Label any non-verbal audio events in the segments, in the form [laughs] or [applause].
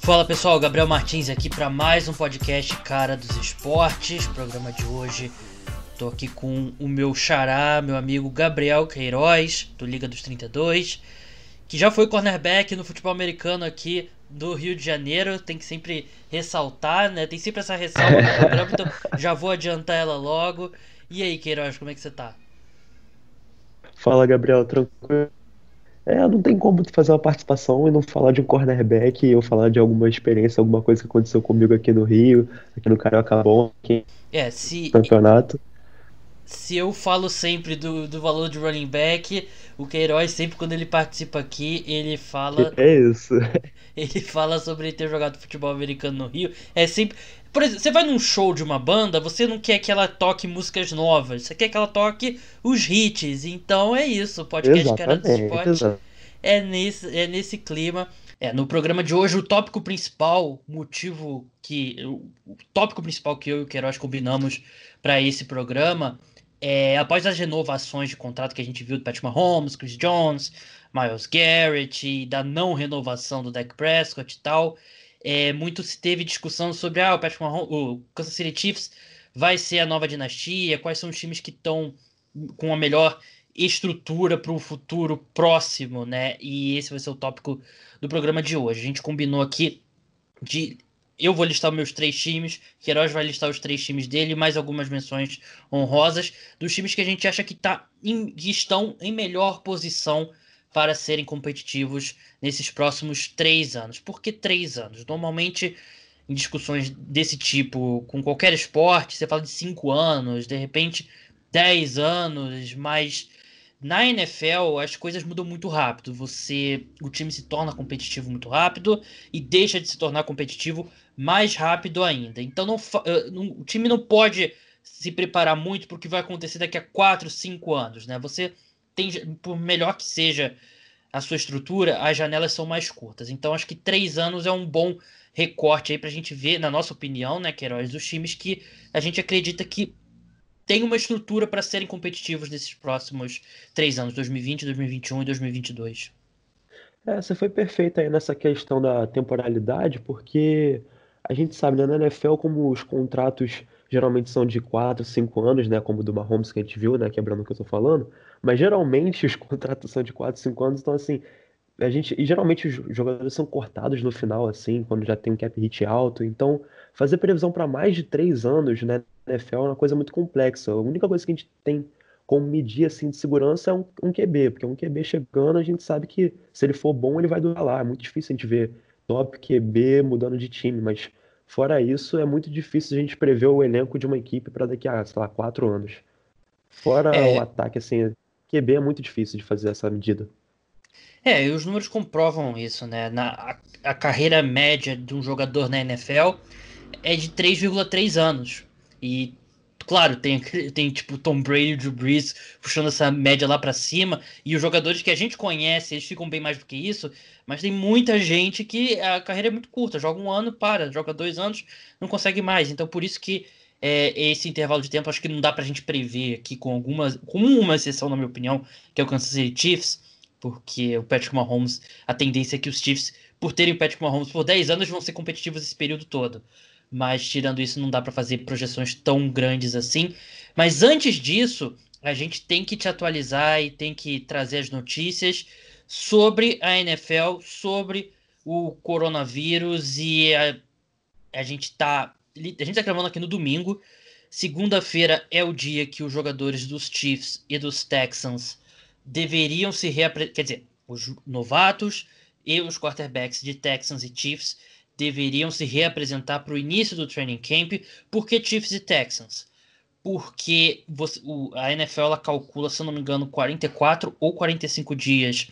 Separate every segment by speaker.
Speaker 1: Fala pessoal, Gabriel Martins aqui para mais um podcast Cara dos Esportes. Programa de hoje, tô aqui com o meu xará, meu amigo Gabriel Queiroz, do Liga dos 32, que já foi cornerback no futebol americano aqui do Rio de Janeiro. Tem que sempre ressaltar, né? Tem sempre essa ressalva no programa, [laughs] então já vou adiantar ela logo. E aí, Queiroz, como é que você tá?
Speaker 2: Fala, Gabriel, tranquilo? É, não tem como fazer uma participação e não falar de um cornerback ou falar de alguma experiência, alguma coisa que aconteceu comigo aqui no Rio, aqui no Carioca Bom, aqui
Speaker 1: é, se,
Speaker 2: no campeonato.
Speaker 1: Se eu falo sempre do, do valor de running back, o Queiroz sempre quando ele participa aqui, ele fala.
Speaker 2: É isso. [laughs]
Speaker 1: Ele fala sobre ter jogado futebol americano no Rio. É sempre. Por exemplo, você vai num show de uma banda, você não quer que ela toque músicas novas, você quer que ela toque os hits. Então é isso, o podcast Cara do Esporte é nesse, é nesse clima. É, no programa de hoje, o tópico principal, motivo que. O tópico principal que eu e o Queiroz combinamos para esse programa é após as renovações de contrato que a gente viu do Patrick Mahomes, Chris Jones, Miles Garrett e da não renovação do Dak Prescott e tal é, muito se teve discussão sobre ah, o, Patrick Mahomes, o Kansas City Chiefs vai ser a nova dinastia, quais são os times que estão com a melhor estrutura para o futuro próximo, né? E esse vai ser o tópico do programa de hoje. A gente combinou aqui de eu vou listar meus três times, Queiroz vai listar os três times dele, mais algumas menções honrosas dos times que a gente acha que, tá em, que estão em melhor posição para serem competitivos nesses próximos três anos. Por que três anos? Normalmente, em discussões desse tipo, com qualquer esporte, você fala de cinco anos, de repente dez anos, mas na NFL as coisas mudam muito rápido. Você, o time se torna competitivo muito rápido e deixa de se tornar competitivo mais rápido ainda. Então não, eh, o time não pode se preparar muito para o que vai acontecer daqui a quatro, cinco anos, né? Você tem, por melhor que seja a sua estrutura, as janelas são mais curtas. Então acho que três anos é um bom recorte aí para a gente ver, na nossa opinião, né, Queiroz, dos times que a gente acredita que tem uma estrutura para serem competitivos nesses próximos três anos, 2020, 2021 e 2022.
Speaker 2: É, você foi perfeita aí nessa questão da temporalidade, porque a gente sabe, né, na NFL, como os contratos geralmente são de 4, 5 anos, né? Como o do Mahomes que a gente viu, né? Quebrando o que eu tô falando. Mas geralmente [laughs] os contratos são de 4, 5 anos, então assim. A gente, e geralmente os jogadores são cortados no final, assim, quando já tem um cap hit alto. Então, fazer previsão para mais de 3 anos, né? Na NFL é uma coisa muito complexa. A única coisa que a gente tem como medir assim, de segurança é um, um QB, porque um QB chegando, a gente sabe que se ele for bom, ele vai durar lá. É muito difícil a gente ver top QB mudando de time, mas Fora isso, é muito difícil a gente prever o elenco de uma equipe para daqui a, sei lá, quatro anos. Fora é... o ataque, assim, QB é muito difícil de fazer essa medida.
Speaker 1: É, e os números comprovam isso, né? Na, a, a carreira média de um jogador na NFL é de 3,3 anos. E Claro, tem, tem tipo Tom Brady e Drew Brees puxando essa média lá para cima, e os jogadores que a gente conhece, eles ficam bem mais do que isso, mas tem muita gente que a carreira é muito curta, joga um ano, para, joga dois anos, não consegue mais. Então por isso que é, esse intervalo de tempo acho que não dá pra gente prever aqui com algumas, com uma exceção, na minha opinião, que é o Kansas City Chiefs, porque o Patrick Mahomes, a tendência é que os Chiefs, por terem o Patrick Mahomes por 10 anos, vão ser competitivos esse período todo mas tirando isso não dá para fazer projeções tão grandes assim. Mas antes disso, a gente tem que te atualizar e tem que trazer as notícias sobre a NFL, sobre o coronavírus e a, a gente tá a gente tá gravando aqui no domingo. Segunda-feira é o dia que os jogadores dos Chiefs e dos Texans deveriam se reapresentar, quer dizer, os novatos e os quarterbacks de Texans e Chiefs deveriam se reapresentar para o início do training camp. Por que Chiefs e Texans? Porque você, o, a NFL calcula, se eu não me engano, 44 ou 45 dias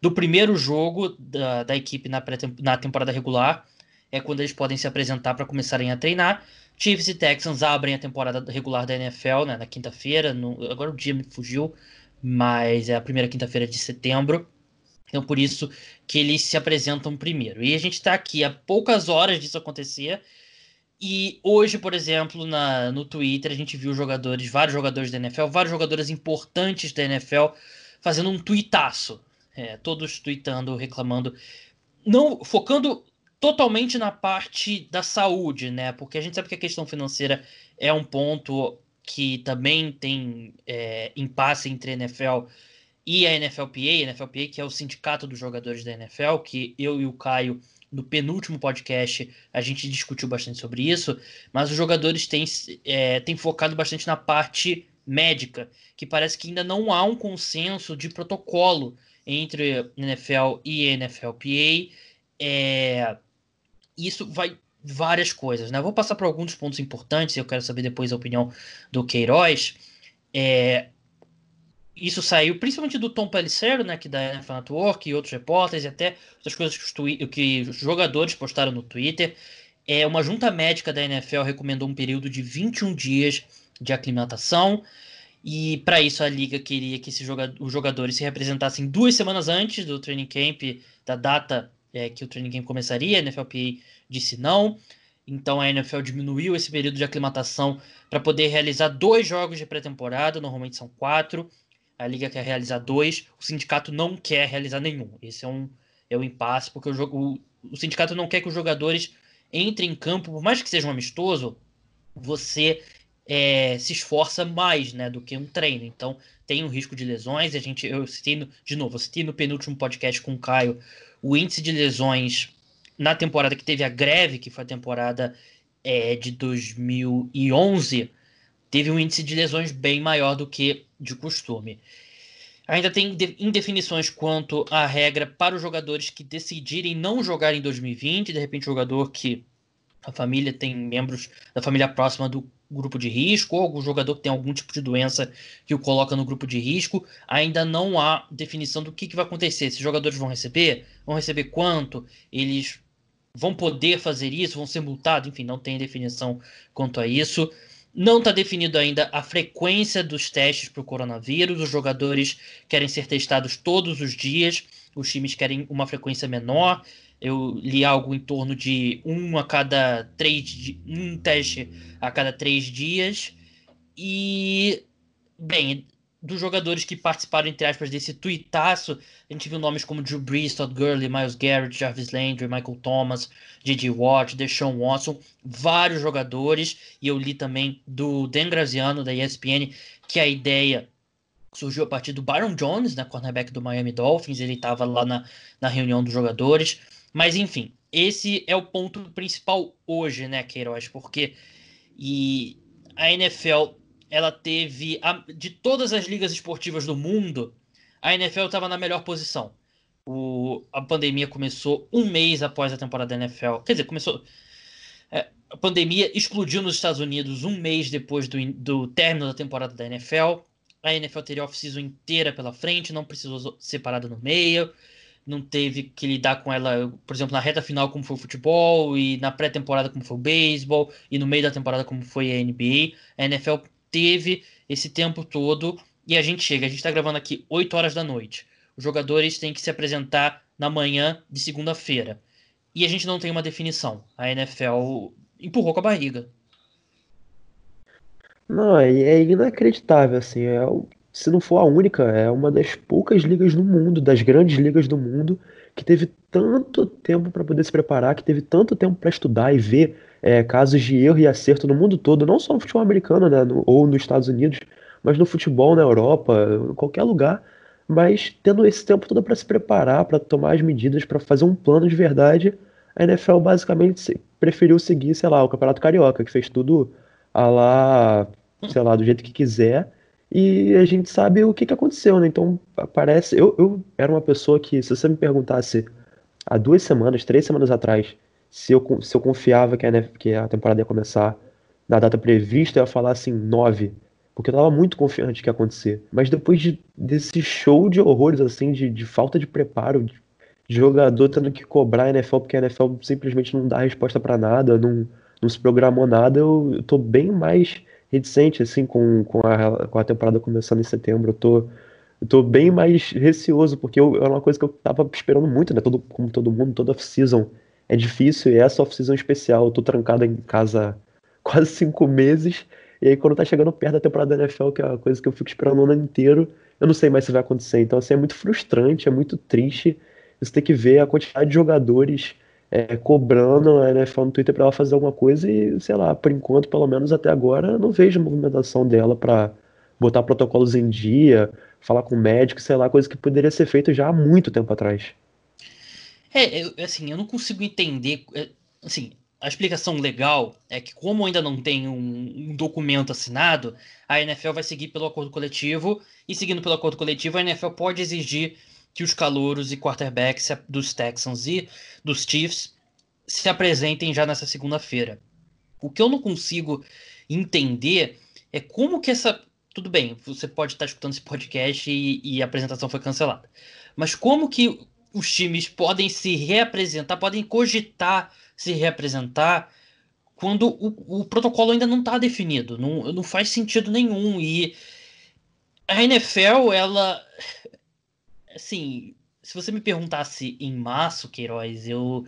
Speaker 1: do primeiro jogo da, da equipe na, na temporada regular. É quando eles podem se apresentar para começarem a treinar. Chiefs e Texans abrem a temporada regular da NFL né, na quinta-feira. Agora o dia me fugiu, mas é a primeira quinta-feira de setembro. Então, por isso que eles se apresentam primeiro. E a gente está aqui há poucas horas disso acontecer. E hoje, por exemplo, na, no Twitter, a gente viu jogadores, vários jogadores da NFL, vários jogadores importantes da NFL, fazendo um tuitaço. É, todos tweetando, reclamando. Não focando totalmente na parte da saúde, né? Porque a gente sabe que a questão financeira é um ponto que também tem é, impasse entre NFL e a NFLPA, a NFLPA que é o sindicato dos jogadores da NFL, que eu e o Caio no penúltimo podcast a gente discutiu bastante sobre isso, mas os jogadores têm, é, têm focado bastante na parte médica, que parece que ainda não há um consenso de protocolo entre NFL e NFLPA. É, isso vai várias coisas, né? vou passar por alguns pontos importantes, eu quero saber depois a opinião do Queiroz. É, isso saiu principalmente do Tom Pelissero, né, que da NFL Network e outros repórteres, e até outras coisas que os, que os jogadores postaram no Twitter. É, uma junta médica da NFL recomendou um período de 21 dias de aclimatação. E para isso a liga queria que os jogadores se representassem duas semanas antes do training camp, da data é, que o training camp começaria. A NFLPA disse não. Então a NFL diminuiu esse período de aclimatação para poder realizar dois jogos de pré-temporada, normalmente são quatro. A liga quer realizar dois, o sindicato não quer realizar nenhum. Esse é um, é um impasse, porque o, o, o sindicato não quer que os jogadores entrem em campo, por mais que seja um amistoso, você é, se esforça mais né, do que um treino. Então tem um risco de lesões. A gente, eu citei no, de novo, eu citei no penúltimo podcast com o Caio o índice de lesões na temporada que teve a greve, que foi a temporada é, de 2011 teve um índice de lesões bem maior do que de costume. Ainda tem indefinições quanto à regra para os jogadores que decidirem não jogar em 2020, de repente jogador que a família tem membros da família próxima do grupo de risco, ou algum jogador que tem algum tipo de doença que o coloca no grupo de risco, ainda não há definição do que, que vai acontecer. Esses jogadores vão receber? Vão receber quanto? Eles vão poder fazer isso? Vão ser multados? Enfim, não tem definição quanto a isso. Não está definido ainda a frequência dos testes para o coronavírus. Os jogadores querem ser testados todos os dias, os times querem uma frequência menor. Eu li algo em torno de um a cada três um teste a cada três dias. E bem, dos jogadores que participaram, entre aspas, desse tuitaço, a gente viu nomes como Drew Brees, Todd Gurley, Miles Garrett, Jarvis Landry, Michael Thomas, J.J. Watt, Deshaun Watson, vários jogadores, e eu li também do Dan Graziano, da ESPN, que a ideia surgiu a partir do Byron Jones, né, cornerback do Miami Dolphins, ele estava lá na, na reunião dos jogadores, mas enfim, esse é o ponto principal hoje, né, Queiroz, porque e a NFL ela teve a, de todas as ligas esportivas do mundo, a NFL estava na melhor posição. O, a pandemia começou um mês após a temporada da NFL. Quer dizer, começou. É, a pandemia explodiu nos Estados Unidos um mês depois do, do término da temporada da NFL. A NFL teria off-season inteira pela frente, não precisou separada no meio, não teve que lidar com ela, por exemplo, na reta final, como foi o futebol, e na pré-temporada, como foi o beisebol, e no meio da temporada, como foi a NBA. A NFL teve esse tempo todo e a gente chega. A gente está gravando aqui 8 horas da noite. Os jogadores têm que se apresentar na manhã de segunda-feira. E a gente não tem uma definição. A NFL empurrou com a barriga.
Speaker 2: Não, é, é inacreditável, assim. É, se não for a única, é uma das poucas ligas do mundo, das grandes ligas do mundo, que teve tanto tempo para poder se preparar, que teve tanto tempo para estudar e ver é, casos de erro e acerto no mundo todo, não só no futebol americano, né, no, ou nos Estados Unidos, mas no futebol na Europa, em qualquer lugar, mas tendo esse tempo todo para se preparar, para tomar as medidas, para fazer um plano de verdade, a NFL basicamente preferiu seguir, sei lá, o Campeonato Carioca, que fez tudo a lá, sei lá, do jeito que quiser, e a gente sabe o que, que aconteceu, né? Então, parece. Eu, eu era uma pessoa que, se você me perguntasse há duas semanas, três semanas atrás, se eu, se eu confiava que a, que a temporada ia começar na data prevista, eu ia falar assim, nove. Porque eu tava muito confiante que ia acontecer. Mas depois de, desse show de horrores, assim, de, de falta de preparo, de, de jogador tendo que cobrar a NFL, porque a NFL simplesmente não dá resposta para nada, não, não se programou nada, eu, eu tô bem mais reticente, assim, com, com, a, com a temporada começando em setembro. Eu tô, eu tô bem mais receoso, porque eu, era uma coisa que eu tava esperando muito, né? Todo, como todo mundo, toda off-season é difícil e essa off-season especial. Eu tô trancado em casa [laughs] quase cinco meses. E aí, quando tá chegando perto da temporada da NFL, que é a coisa que eu fico esperando o ano inteiro, eu não sei mais se vai acontecer. Então, assim, é muito frustrante, é muito triste. Você tem que ver a quantidade de jogadores é, cobrando a NFL no Twitter para ela fazer alguma coisa e, sei lá, por enquanto, pelo menos até agora, não vejo movimentação dela para botar protocolos em dia, falar com médico, sei lá, coisa que poderia ser feita já há muito tempo atrás.
Speaker 1: É, eu, assim, eu não consigo entender. É, assim, a explicação legal é que, como ainda não tem um, um, documento assinado, a NFL vai seguir pelo acordo coletivo, e seguindo pelo acordo coletivo, a NFL pode exigir que os calouros e quarterbacks dos Texans e dos Chiefs se apresentem já nessa segunda-feira. O que eu não consigo entender é como que essa. Tudo bem, você pode estar escutando esse podcast e, e a apresentação foi cancelada. Mas como que os times podem se reapresentar, podem cogitar se reapresentar quando o, o protocolo ainda não está definido. Não, não faz sentido nenhum. E a NFL, ela. Assim, se você me perguntasse em março, Queiroz, eu,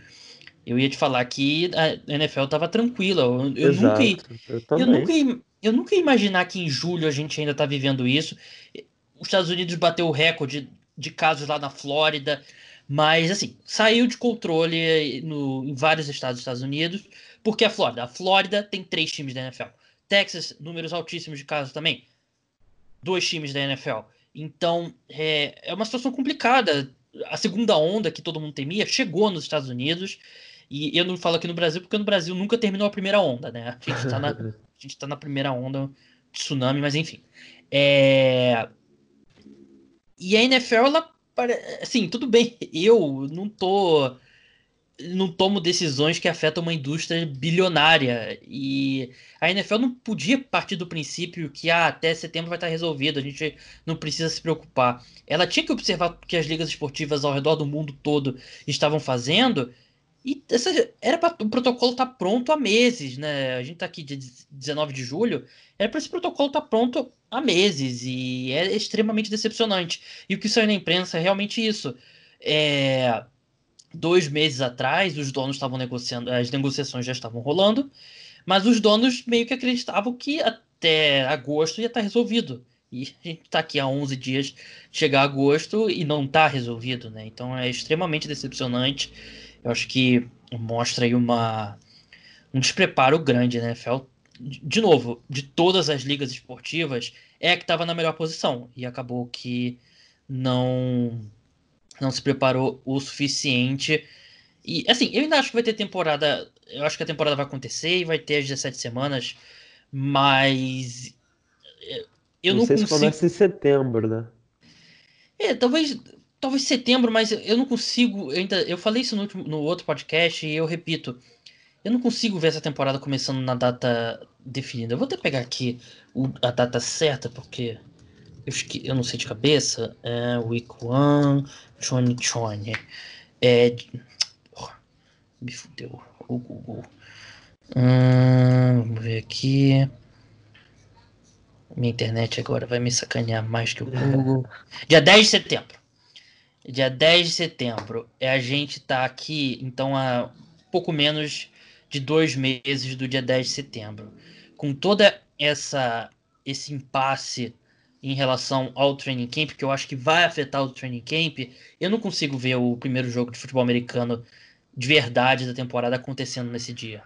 Speaker 1: eu ia te falar que a NFL estava tranquila. Eu, eu
Speaker 2: Exato,
Speaker 1: nunca, eu, eu, nunca, eu nunca ia imaginar que em julho a gente ainda está vivendo isso. Os Estados Unidos bateu o recorde de casos lá na Flórida. Mas, assim, saiu de controle no, em vários estados dos Estados Unidos, porque a Flórida. A Flórida tem três times da NFL. Texas, números altíssimos de casos também. Dois times da NFL. Então, é, é uma situação complicada. A segunda onda que todo mundo temia chegou nos Estados Unidos. E eu não falo aqui no Brasil, porque no Brasil nunca terminou a primeira onda, né? A gente tá na, [laughs] a gente tá na primeira onda de tsunami, mas enfim. É... E a NFL, ela assim, tudo bem, eu não tô não tomo decisões que afetam uma indústria bilionária e a NFL não podia partir do princípio que ah, até setembro vai estar resolvido, a gente não precisa se preocupar. Ela tinha que observar o que as ligas esportivas ao redor do mundo todo estavam fazendo e essa, era para o protocolo estar tá pronto há meses, né? A gente está aqui dia 19 de julho, era para esse protocolo estar tá pronto há meses e é extremamente decepcionante. E o que saiu na imprensa é realmente isso. É, dois meses atrás, os donos estavam negociando, as negociações já estavam rolando, mas os donos meio que acreditavam que até agosto ia estar tá resolvido. E a gente está aqui há 11 dias, chegar agosto e não está resolvido, né? Então é extremamente decepcionante. Eu acho que mostra aí uma, um despreparo grande, né? Fel, de novo, de todas as ligas esportivas, é a que estava na melhor posição. E acabou que não, não se preparou o suficiente. E assim, eu ainda acho que vai ter temporada. Eu acho que a temporada vai acontecer e vai ter as 17 semanas, mas.
Speaker 2: Eu não, não sei consigo... se começa em setembro, né?
Speaker 1: É, talvez talvez setembro, mas eu não consigo. Eu, ainda, eu falei isso no, último, no outro podcast e eu repito. Eu não consigo ver essa temporada começando na data definida. Eu vou até pegar aqui o, a data certa, porque eu, eu não sei de cabeça. É Week 1, 2020. É. Oh, me fudeu o Google. Hum, vamos ver aqui. Minha internet agora vai me sacanear mais que o Google. [laughs] Dia 10 de setembro. Dia 10 de setembro. É a gente tá aqui, então, há pouco menos de dois meses do dia 10 de setembro. Com toda essa esse impasse em relação ao training camp, que eu acho que vai afetar o training camp, eu não consigo ver o primeiro jogo de futebol americano de verdade da temporada acontecendo nesse dia.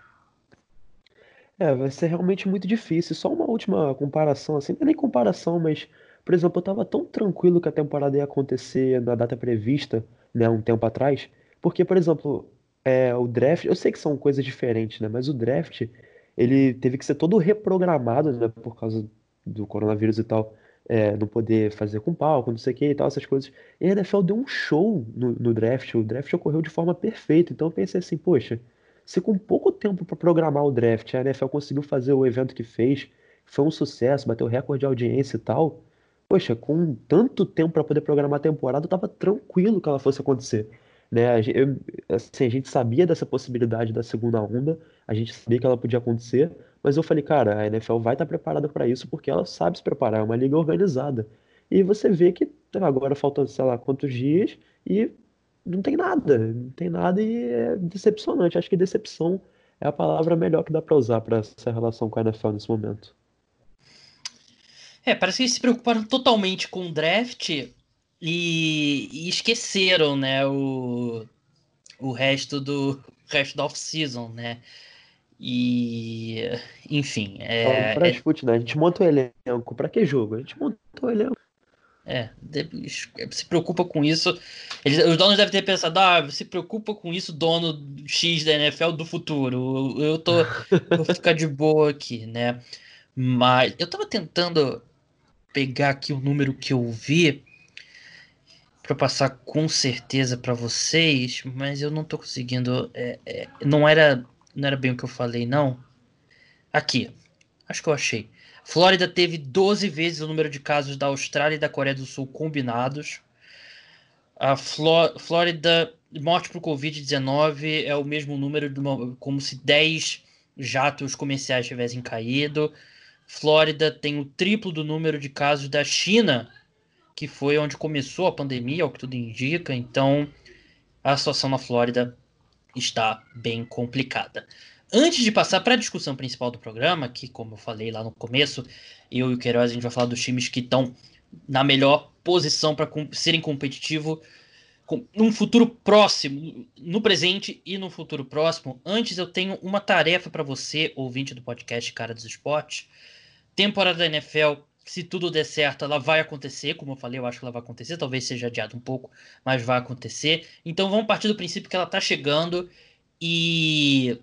Speaker 2: É, vai ser realmente muito difícil. Só uma última comparação, assim, não é nem comparação, mas por exemplo, eu estava tão tranquilo que a temporada ia acontecer na data prevista, né, um tempo atrás, porque, por exemplo, é, o draft, eu sei que são coisas diferentes, né, mas o draft, ele teve que ser todo reprogramado, né, por causa do coronavírus e tal, é, não poder fazer com palco, não sei o que e tal, essas coisas. E a NFL deu um show no, no draft, o draft ocorreu de forma perfeita, então eu pensei assim, poxa, se com pouco tempo para programar o draft a NFL conseguiu fazer o evento que fez, foi um sucesso, bateu recorde de audiência e tal, poxa, com tanto tempo para poder programar a temporada, eu tava tranquilo que ela fosse acontecer. Né? A gente, eu, assim, a gente sabia dessa possibilidade da segunda onda, a gente sabia que ela podia acontecer, mas eu falei, cara, a NFL vai estar tá preparada para isso porque ela sabe se preparar, é uma liga organizada. E você vê que agora faltam, sei lá, quantos dias e não tem nada, não tem nada e é decepcionante. Acho que decepção é a palavra melhor que dá para usar para essa relação com a NFL nesse momento.
Speaker 1: É, parece que eles se preocuparam totalmente com o draft e, e esqueceram, né, o, o resto do o resto da off-season, né? E enfim, é,
Speaker 2: para é... né? A gente monta o elenco, para que jogo? A gente montou o elenco.
Speaker 1: É, se preocupa com isso. Eles, os donos devem ter pensado, ah, se preocupa com isso, dono X da NFL do futuro. Eu, eu tô. vou ficar de boa aqui, né? Mas eu tava tentando pegar aqui o número que eu vi para passar com certeza para vocês, mas eu não tô conseguindo. É, é, não era não era bem o que eu falei, não. Aqui, acho que eu achei. Flórida teve 12 vezes o número de casos da Austrália e da Coreia do Sul combinados. A Fló Flórida, morte por Covid-19 é o mesmo número, uma, como se 10 jatos comerciais tivessem caído. Flórida tem o triplo do número de casos da China, que foi onde começou a pandemia, ao que tudo indica. Então, a situação na Flórida está bem complicada. Antes de passar para a discussão principal do programa, que, como eu falei lá no começo, eu e o Queiroz a gente vai falar dos times que estão na melhor posição para serem competitivos num futuro próximo, no presente e no futuro próximo. Antes, eu tenho uma tarefa para você, ouvinte do podcast Cara dos Esportes temporada da NFL, se tudo der certo, ela vai acontecer. Como eu falei, eu acho que ela vai acontecer. Talvez seja adiado um pouco, mas vai acontecer. Então vamos partir do princípio que ela está chegando e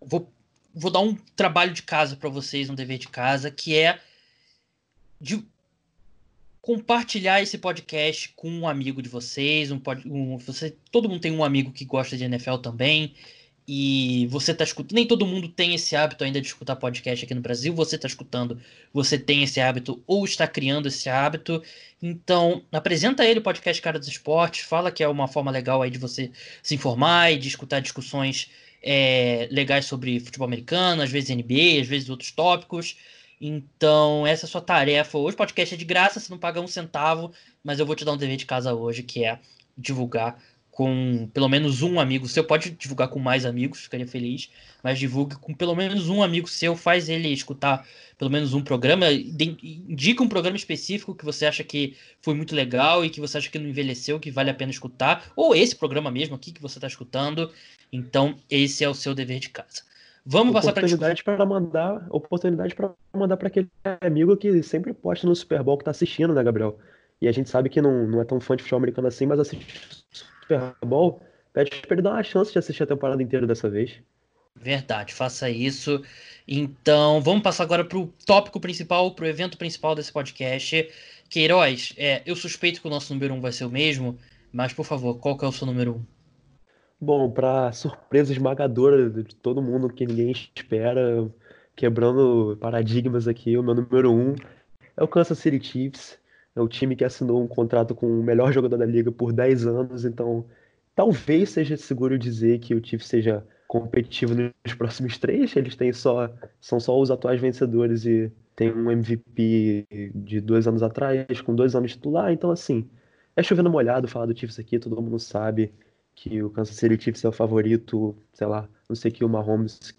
Speaker 1: vou, vou dar um trabalho de casa para vocês, um dever de casa, que é de compartilhar esse podcast com um amigo de vocês, um, um você, todo mundo tem um amigo que gosta de NFL também e você está escutando. Nem todo mundo tem esse hábito ainda de escutar podcast aqui no Brasil. Você está escutando, você tem esse hábito ou está criando esse hábito. Então, apresenta ele o podcast Cara dos Esportes, fala que é uma forma legal aí de você se informar e de escutar discussões é, legais sobre futebol americano, às vezes NBA, às vezes outros tópicos. Então, essa é a sua tarefa. Hoje o podcast é de graça, você não paga um centavo, mas eu vou te dar um dever de casa hoje, que é divulgar com pelo menos um amigo seu. Pode divulgar com mais amigos, ficaria feliz, mas divulgue com pelo menos um amigo seu, faz ele escutar pelo menos um programa, indica um programa específico que você acha que foi muito legal e que você acha que não envelheceu, que vale a pena escutar, ou esse programa mesmo aqui que você está escutando. Então, esse é o seu dever de casa. Vamos passar para
Speaker 2: oportunidade para mandar oportunidade para mandar para aquele amigo que sempre posta no Super Bowl que está assistindo, né, Gabriel? E a gente sabe que não, não é tão fã de futebol americano assim, mas assiste Super Bowl, pede pra ele dar uma chance de assistir a temporada inteira dessa vez.
Speaker 1: Verdade, faça isso. Então, vamos passar agora para o tópico principal, para o evento principal desse podcast. Queiroz, é, eu suspeito que o nosso número um vai ser o mesmo, mas por favor, qual que é o seu número um?
Speaker 2: Bom, para surpresa esmagadora de todo mundo que ninguém espera, quebrando paradigmas aqui, o meu número um é o Kansas City Chiefs. É o time que assinou um contrato com o melhor jogador da liga por 10 anos, então talvez seja seguro dizer que o Chiefs seja competitivo nos próximos três. Eles têm só são só os atuais vencedores e tem um MVP de dois anos atrás com dois anos titular. Então assim é chovendo molhado falar do Chiefs aqui. Todo mundo sabe que o Kansas City Chiefs é o favorito. Sei lá, não sei que o Mahomes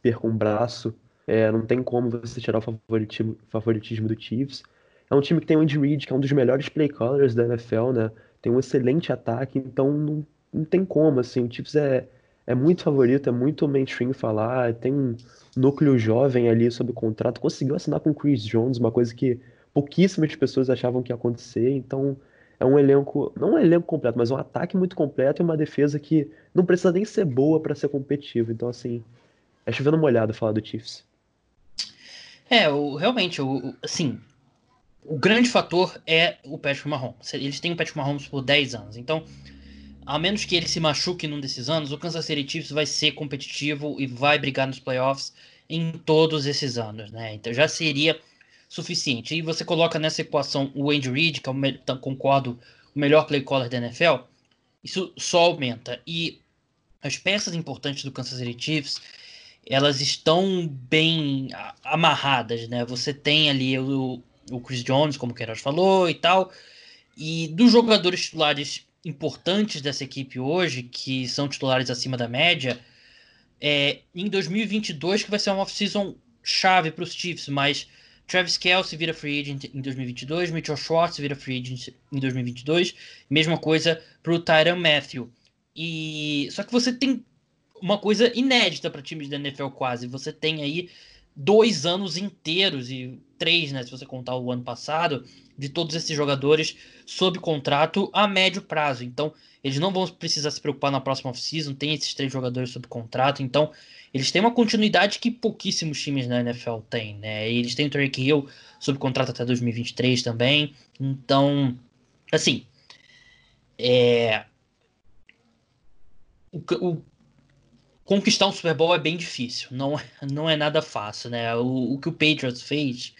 Speaker 2: perca um braço. É, não tem como você tirar o favoritismo, favoritismo do Chiefs. É um time que tem o Andy Reid, que é um dos melhores play callers da NFL, né? Tem um excelente ataque, então não, não tem como, assim. O Chiefs é, é muito favorito, é muito mainstream falar. Tem um núcleo jovem ali sob contrato. Conseguiu assinar com o Chris Jones, uma coisa que pouquíssimas pessoas achavam que ia acontecer. Então é um elenco, não um elenco completo, mas um ataque muito completo e uma defesa que não precisa nem ser boa para ser competitivo. Então, assim, é chovendo molhado falar do Chiefs.
Speaker 1: É, o, realmente, o, assim, o grande fator é o Patrick Mahomes. Eles têm o Patrick Mahomes por 10 anos. Então, a menos que ele se machuque num desses anos, o Kansas City Chiefs vai ser competitivo e vai brigar nos playoffs em todos esses anos, né? Então já seria suficiente. E você coloca nessa equação o Andy Reid, que é o então, concordo, o melhor play caller da NFL, isso só aumenta. E as peças importantes do Kansas City Chiefs, elas estão bem amarradas, né? Você tem ali o, o Chris Jones, como o Queiroz falou e tal. E dos jogadores titulares importantes dessa equipe hoje, que são titulares acima da média, é, em 2022 que vai ser uma off-season chave para os Chiefs, mas Travis Kelce vira free agent em 2022, Mitchell Schwartz vira free agent em 2022, mesma coisa pro Tyron Matthew. E só que você tem uma coisa inédita para times da NFL quase. Você tem aí dois anos inteiros e três, né, se você contar o ano passado, de todos esses jogadores sob contrato a médio prazo. Então, eles não vão precisar se preocupar na próxima off-season, tem esses três jogadores sob contrato, então eles têm uma continuidade que pouquíssimos times na NFL têm, né? Eles têm o Tarek Hill sob contrato até 2023 também. Então, assim, é o, o conquistar um Super Bowl é bem difícil, não, é, [laughs] não é nada fácil, né? O, o que o Patriots fez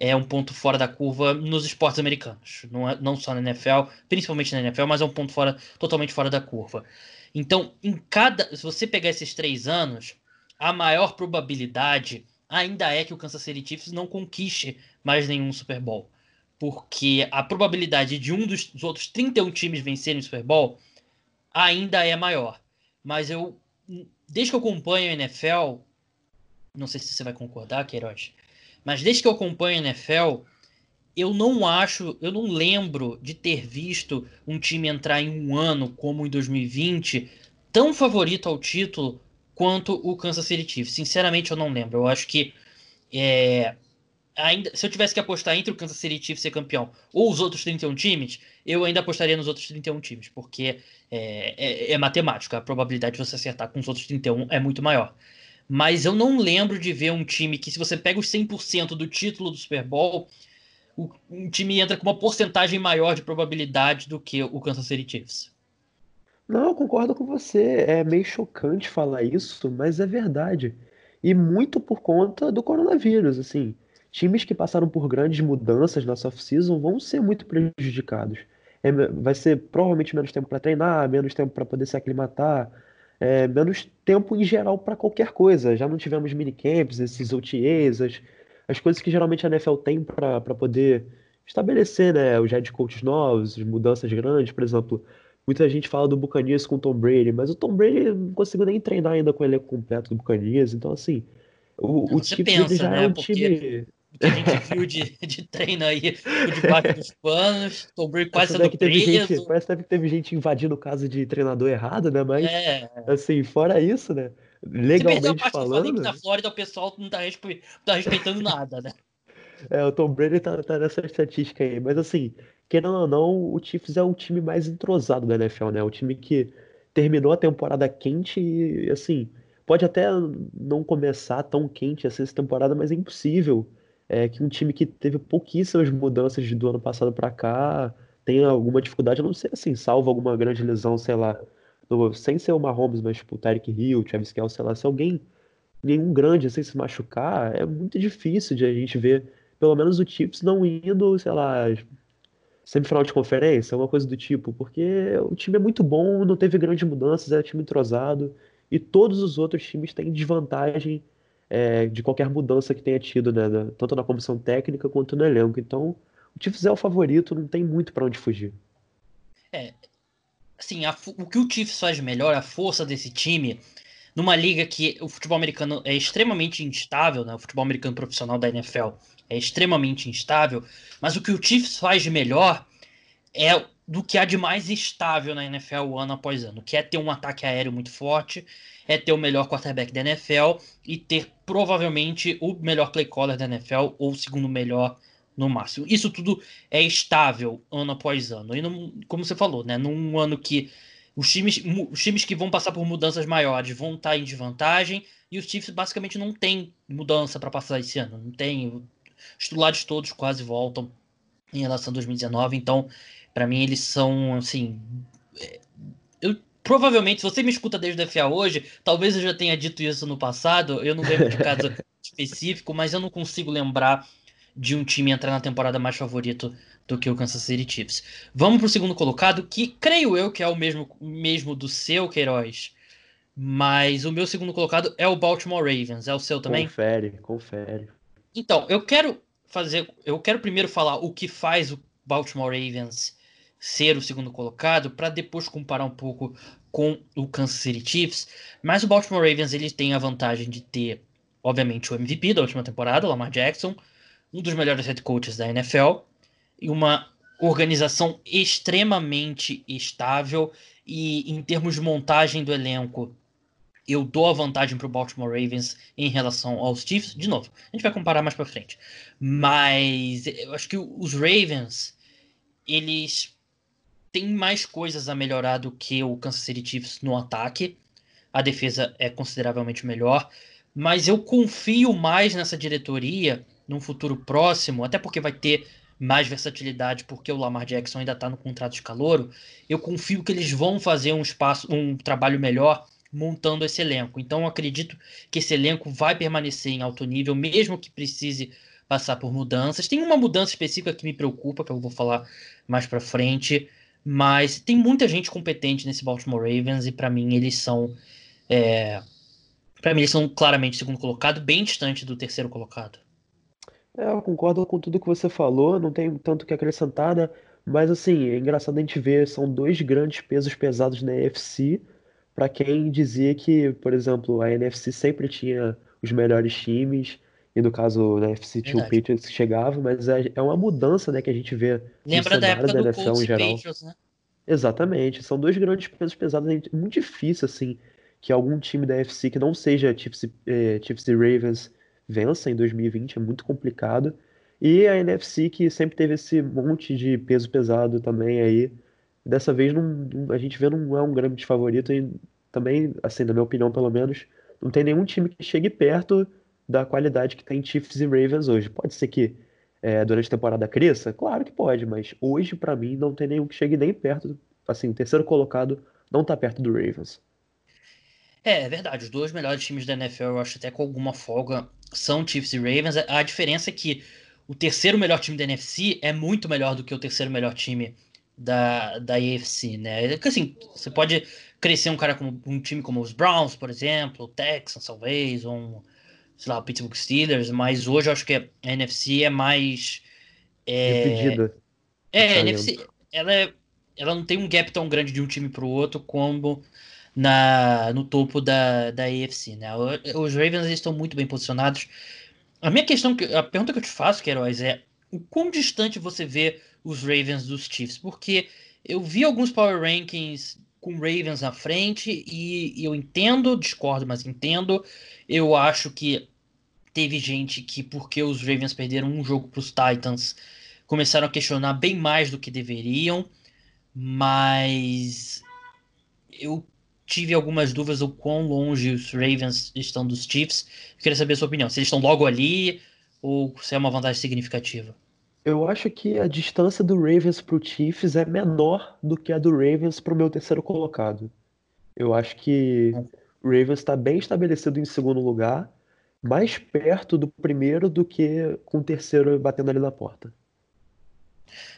Speaker 1: é um ponto fora da curva nos esportes americanos, não, é, não só na NFL, principalmente na NFL, mas é um ponto fora, totalmente fora da curva. Então, em cada, se você pegar esses três anos, a maior probabilidade ainda é que o Kansas City Chiefs não conquiste mais nenhum Super Bowl, porque a probabilidade de um dos, dos outros 31 times vencerem o Super Bowl ainda é maior. Mas eu, desde que eu acompanho a NFL, não sei se você vai concordar, Queiroz, mas desde que eu acompanho a NFL, eu não acho, eu não lembro de ter visto um time entrar em um ano como em 2020 tão favorito ao título quanto o Kansas City Chiefs. Sinceramente, eu não lembro. Eu acho que é, ainda, se eu tivesse que apostar entre o Kansas City Chiefs ser campeão ou os outros 31 times, eu ainda apostaria nos outros 31 times, porque é, é, é matemático. A probabilidade de você acertar com os outros 31 é muito maior mas eu não lembro de ver um time que, se você pega os 100% do título do Super Bowl, o, um time entra com uma porcentagem maior de probabilidade do que o Kansas City Chiefs.
Speaker 2: Não, eu concordo com você. É meio chocante falar isso, mas é verdade. E muito por conta do coronavírus, assim. Times que passaram por grandes mudanças na off-season vão ser muito prejudicados. É, vai ser provavelmente menos tempo para treinar, menos tempo para poder se aclimatar, é, menos tempo em geral para qualquer coisa. Já não tivemos minicamps, esses OTAs, as, as coisas que geralmente a NFL tem para poder estabelecer né, os head coaches novos, mudanças grandes. Por exemplo, muita gente fala do Buccaneers com o Tom Brady, mas o Tom Brady não conseguiu nem treinar ainda com o elenco completo do Buccaneers. Então, assim, o, o time pensa, já é né? é um Porque... time
Speaker 1: que a gente viu de, de treino aí por debaixo dos panos, Tom Brady quase sendo
Speaker 2: que teve preso. Gente, parece que teve gente invadindo o caso de treinador errado, né? Mas, é. assim, fora isso, né? Legalmente falando... Que
Speaker 1: na Flórida o pessoal não tá, respe... não tá respeitando nada, né? [laughs]
Speaker 2: É, o Tom Brady tá, tá nessa estatística aí. Mas, assim, querendo ou não, o Chiefs é o time mais entrosado da NFL, né? O time que terminou a temporada quente e, assim, pode até não começar tão quente assim essa temporada, mas é impossível é, que um time que teve pouquíssimas mudanças do ano passado para cá tenha alguma dificuldade, a não ser assim, salvo alguma grande lesão, sei lá, no, sem ser o Mahomes, mas tipo o Tyreek Hill, o Travis Kelce, sei lá, se alguém, nenhum grande assim se machucar, é muito difícil de a gente ver, pelo menos o Chiefs não indo, sei lá, semifinal de conferência, alguma coisa do tipo, porque o time é muito bom, não teve grandes mudanças, é um time entrosado, e todos os outros times têm desvantagem é, de qualquer mudança que tenha tido, né, tanto na comissão técnica quanto no elenco. Então, o Chiefs é o favorito, não tem muito para onde fugir.
Speaker 1: É, assim, a, o que o Chiefs faz melhor, a força desse time, numa liga que o futebol americano é extremamente instável, né, o futebol americano profissional da NFL é extremamente instável, mas o que o Chiefs faz de melhor é do que há de mais estável na NFL ano após ano, que é ter um ataque aéreo muito forte, é ter o melhor quarterback da NFL e ter provavelmente o melhor play caller da NFL ou o segundo melhor no máximo. Isso tudo é estável ano após ano. E como você falou, né, num ano que os times, os times que vão passar por mudanças maiores vão estar em desvantagem e os Chiefs basicamente não tem mudança para passar esse ano. Não tem. Os titulares todos quase voltam em relação a 2019, então para mim, eles são, assim. É, eu, provavelmente, se você me escuta desde o DFA hoje, talvez eu já tenha dito isso no passado. Eu não lembro de caso [laughs] específico, mas eu não consigo lembrar de um time entrar na temporada mais favorito do que o Kansas City Chiefs. Vamos pro segundo colocado, que creio eu que é o mesmo, mesmo do seu, Queiroz. Mas o meu segundo colocado é o Baltimore Ravens. É o seu também?
Speaker 2: Confere, confere.
Speaker 1: Então, eu quero fazer. Eu quero primeiro falar o que faz o Baltimore Ravens ser o segundo colocado, para depois comparar um pouco com o Kansas City Chiefs. Mas o Baltimore Ravens ele tem a vantagem de ter, obviamente, o MVP da última temporada, Lamar Jackson, um dos melhores head coaches da NFL e uma organização extremamente estável e em termos de montagem do elenco, eu dou a vantagem para o Baltimore Ravens em relação aos Chiefs. De novo, a gente vai comparar mais para frente. Mas eu acho que os Ravens, eles têm mais coisas a melhorar do que o Kansas City Chiefs no ataque. A defesa é consideravelmente melhor. Mas eu confio mais nessa diretoria num futuro próximo, até porque vai ter mais versatilidade, porque o Lamar Jackson ainda está no contrato de calouro. Eu confio que eles vão fazer um espaço, um trabalho melhor montando esse elenco. Então, acredito que esse elenco vai permanecer em alto nível, mesmo que precise passar por mudanças. Tem uma mudança específica que me preocupa, que eu vou falar mais para frente, mas tem muita gente competente nesse Baltimore Ravens e para mim eles são é, para mim eles são claramente segundo colocado, bem distante do terceiro colocado.
Speaker 2: É, eu concordo com tudo que você falou, não tem tanto que acrescentar, né? Mas assim, é engraçado a gente ver, são dois grandes pesos pesados na UFC para quem dizia que, por exemplo, a NFC sempre tinha os melhores times, e no caso na NFC tinha o Patriots que chegava, mas é, é uma mudança né, que a gente vê
Speaker 1: Lembra da época da do Colts em geral. Patriots, né?
Speaker 2: Exatamente, são dois grandes pesos pesados, é muito difícil assim que algum time da NFC que não seja Chiefs, eh, Chiefs e Ravens vença em 2020, é muito complicado. E a NFC que sempre teve esse monte de peso pesado também aí, Dessa vez não, a gente vê não é um grande favorito e também, assim, na minha opinião pelo menos, não tem nenhum time que chegue perto da qualidade que tem Chiefs e Ravens hoje. Pode ser que é, durante a temporada cresça? Claro que pode, mas hoje para mim não tem nenhum que chegue nem perto, assim, o terceiro colocado não tá perto do Ravens.
Speaker 1: É, é verdade, os dois melhores times da NFL, eu acho até com alguma folga, são Chiefs e Ravens. A diferença é que o terceiro melhor time da NFC é muito melhor do que o terceiro melhor time da, da AFC, né? Porque assim, você pode crescer um cara como um time como os Browns, por exemplo, o Texans, talvez, ou um, sei lá, o Pittsburgh Steelers, mas hoje eu acho que a NFC é mais.
Speaker 2: É.
Speaker 1: É, a NFC, ela, é, ela não tem um gap tão grande de um time para o outro como na, no topo da, da AFC, né? Os Ravens estão muito bem posicionados. A minha questão, a pergunta que eu te faço, Queiroz, é o quão distante você vê os Ravens dos Chiefs, porque eu vi alguns power rankings com Ravens na frente e, eu entendo, discordo, mas entendo. Eu acho que teve gente que, porque os Ravens perderam um jogo para os Titans, começaram a questionar bem mais do que deveriam, mas eu tive algumas dúvidas o quão longe os Ravens estão dos Chiefs. Eu queria saber a sua opinião. Se eles estão logo ali ou se é uma vantagem significativa.
Speaker 2: Eu acho que a distância do Ravens pro Chiefs é menor do que a do Ravens pro meu terceiro colocado. Eu acho que o Ravens está bem estabelecido em segundo lugar, mais perto do primeiro do que com o terceiro batendo ali na porta.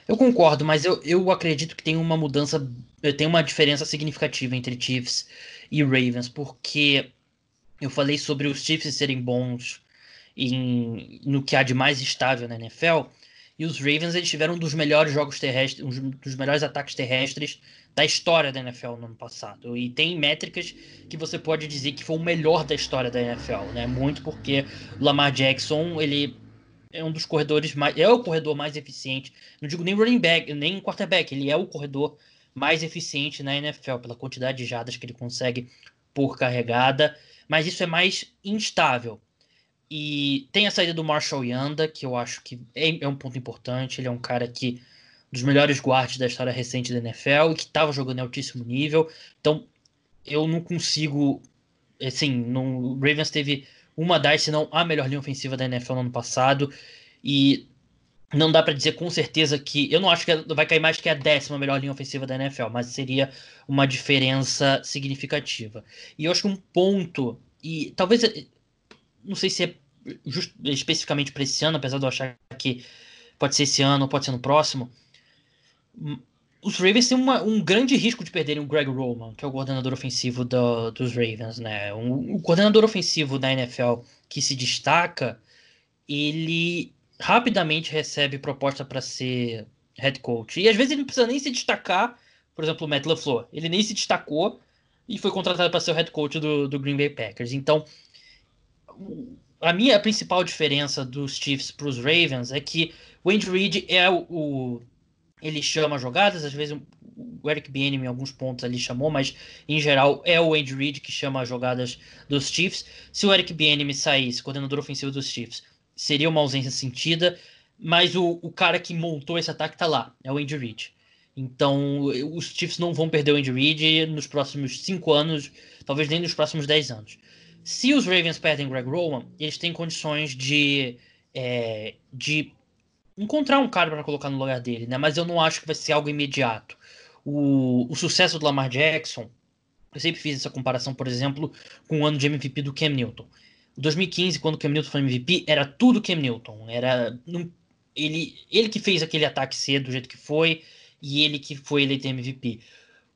Speaker 1: Eu concordo, mas eu, eu acredito que tem uma mudança, tem uma diferença significativa entre Chiefs e Ravens, porque eu falei sobre os Chiefs serem bons em, no que há de mais estável na NFL, e os Ravens eles tiveram um dos melhores jogos terrestres, um dos melhores ataques terrestres da história da NFL no ano passado. E tem métricas que você pode dizer que foi o melhor da história da NFL, né? Muito porque o Lamar Jackson, ele é um dos corredores mais. É o corredor mais eficiente. Não digo nem running back, nem quarterback. Ele é o corredor mais eficiente na NFL, pela quantidade de jadas que ele consegue por carregada. Mas isso é mais instável. E tem a saída do Marshall Yanda, que eu acho que é, é um ponto importante. Ele é um cara que dos melhores guardas da história recente da NFL e que estava jogando em altíssimo nível. Então, eu não consigo. Assim, no Ravens teve uma das, se não a melhor linha ofensiva da NFL no ano passado. E não dá para dizer com certeza que. Eu não acho que vai cair mais que a décima melhor linha ofensiva da NFL, mas seria uma diferença significativa. E eu acho que um ponto. E talvez não sei se é just, especificamente para esse ano, apesar de eu achar que pode ser esse ano ou pode ser no próximo. Hum, os Ravens têm uma, um grande risco de perderem o Greg Roman, que é o coordenador ofensivo do, dos Ravens, né? Um, o coordenador ofensivo da NFL que se destaca, ele rapidamente recebe proposta para ser head coach. E às vezes ele não precisa nem se destacar, por exemplo, o Matt LaFleur. Ele nem se destacou e foi contratado para ser o head coach do, do Green Bay Packers. Então, a minha principal diferença dos Chiefs para os Ravens é que o Andy Reid é o, o, ele chama jogadas, às vezes o Eric Bieniemy em alguns pontos ali chamou, mas em geral é o Andy Reid que chama as jogadas dos Chiefs. Se o Eric Bieniemy saísse, coordenador ofensivo dos Chiefs, seria uma ausência sentida, mas o, o cara que montou esse ataque tá lá, é o Andy Reid. Então, os Chiefs não vão perder o Andy Reid nos próximos 5 anos, talvez nem nos próximos 10 anos. Se os Ravens perdem Greg Roman, eles têm condições de, é, de encontrar um cara para colocar no lugar dele, né? Mas eu não acho que vai ser algo imediato. O, o sucesso do Lamar Jackson, eu sempre fiz essa comparação, por exemplo, com o ano de MVP do Cam Newton. Em 2015, quando o Cam Newton foi MVP, era tudo Cam Newton. Era ele, ele que fez aquele ataque cedo do jeito que foi e ele que foi eleito MVP.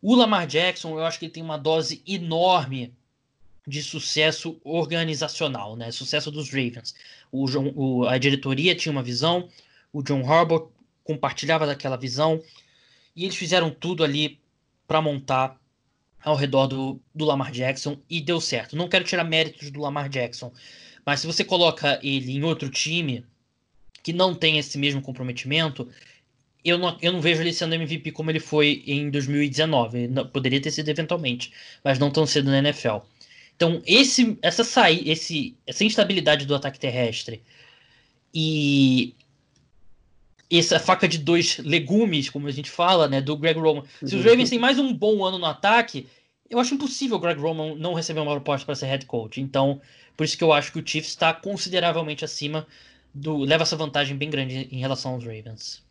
Speaker 1: O Lamar Jackson, eu acho que ele tem uma dose enorme de sucesso organizacional, né? Sucesso dos Ravens. O, o, a diretoria tinha uma visão, o John Harbaugh compartilhava daquela visão e eles fizeram tudo ali para montar ao redor do, do Lamar Jackson e deu certo. Não quero tirar méritos do Lamar Jackson, mas se você coloca ele em outro time que não tem esse mesmo comprometimento, eu não, eu não vejo ele sendo MVP como ele foi em 2019. poderia ter sido eventualmente, mas não tão cedo na NFL. Então, esse, essa sair, esse, essa instabilidade do ataque terrestre e essa faca de dois legumes, como a gente fala, né, do Greg Roman. Se os uhum. Ravens têm mais um bom ano no ataque, eu acho impossível o Greg Roman não receber uma proposta para ser head coach. Então, por isso que eu acho que o Chiefs está consideravelmente acima do leva essa vantagem bem grande em relação aos Ravens.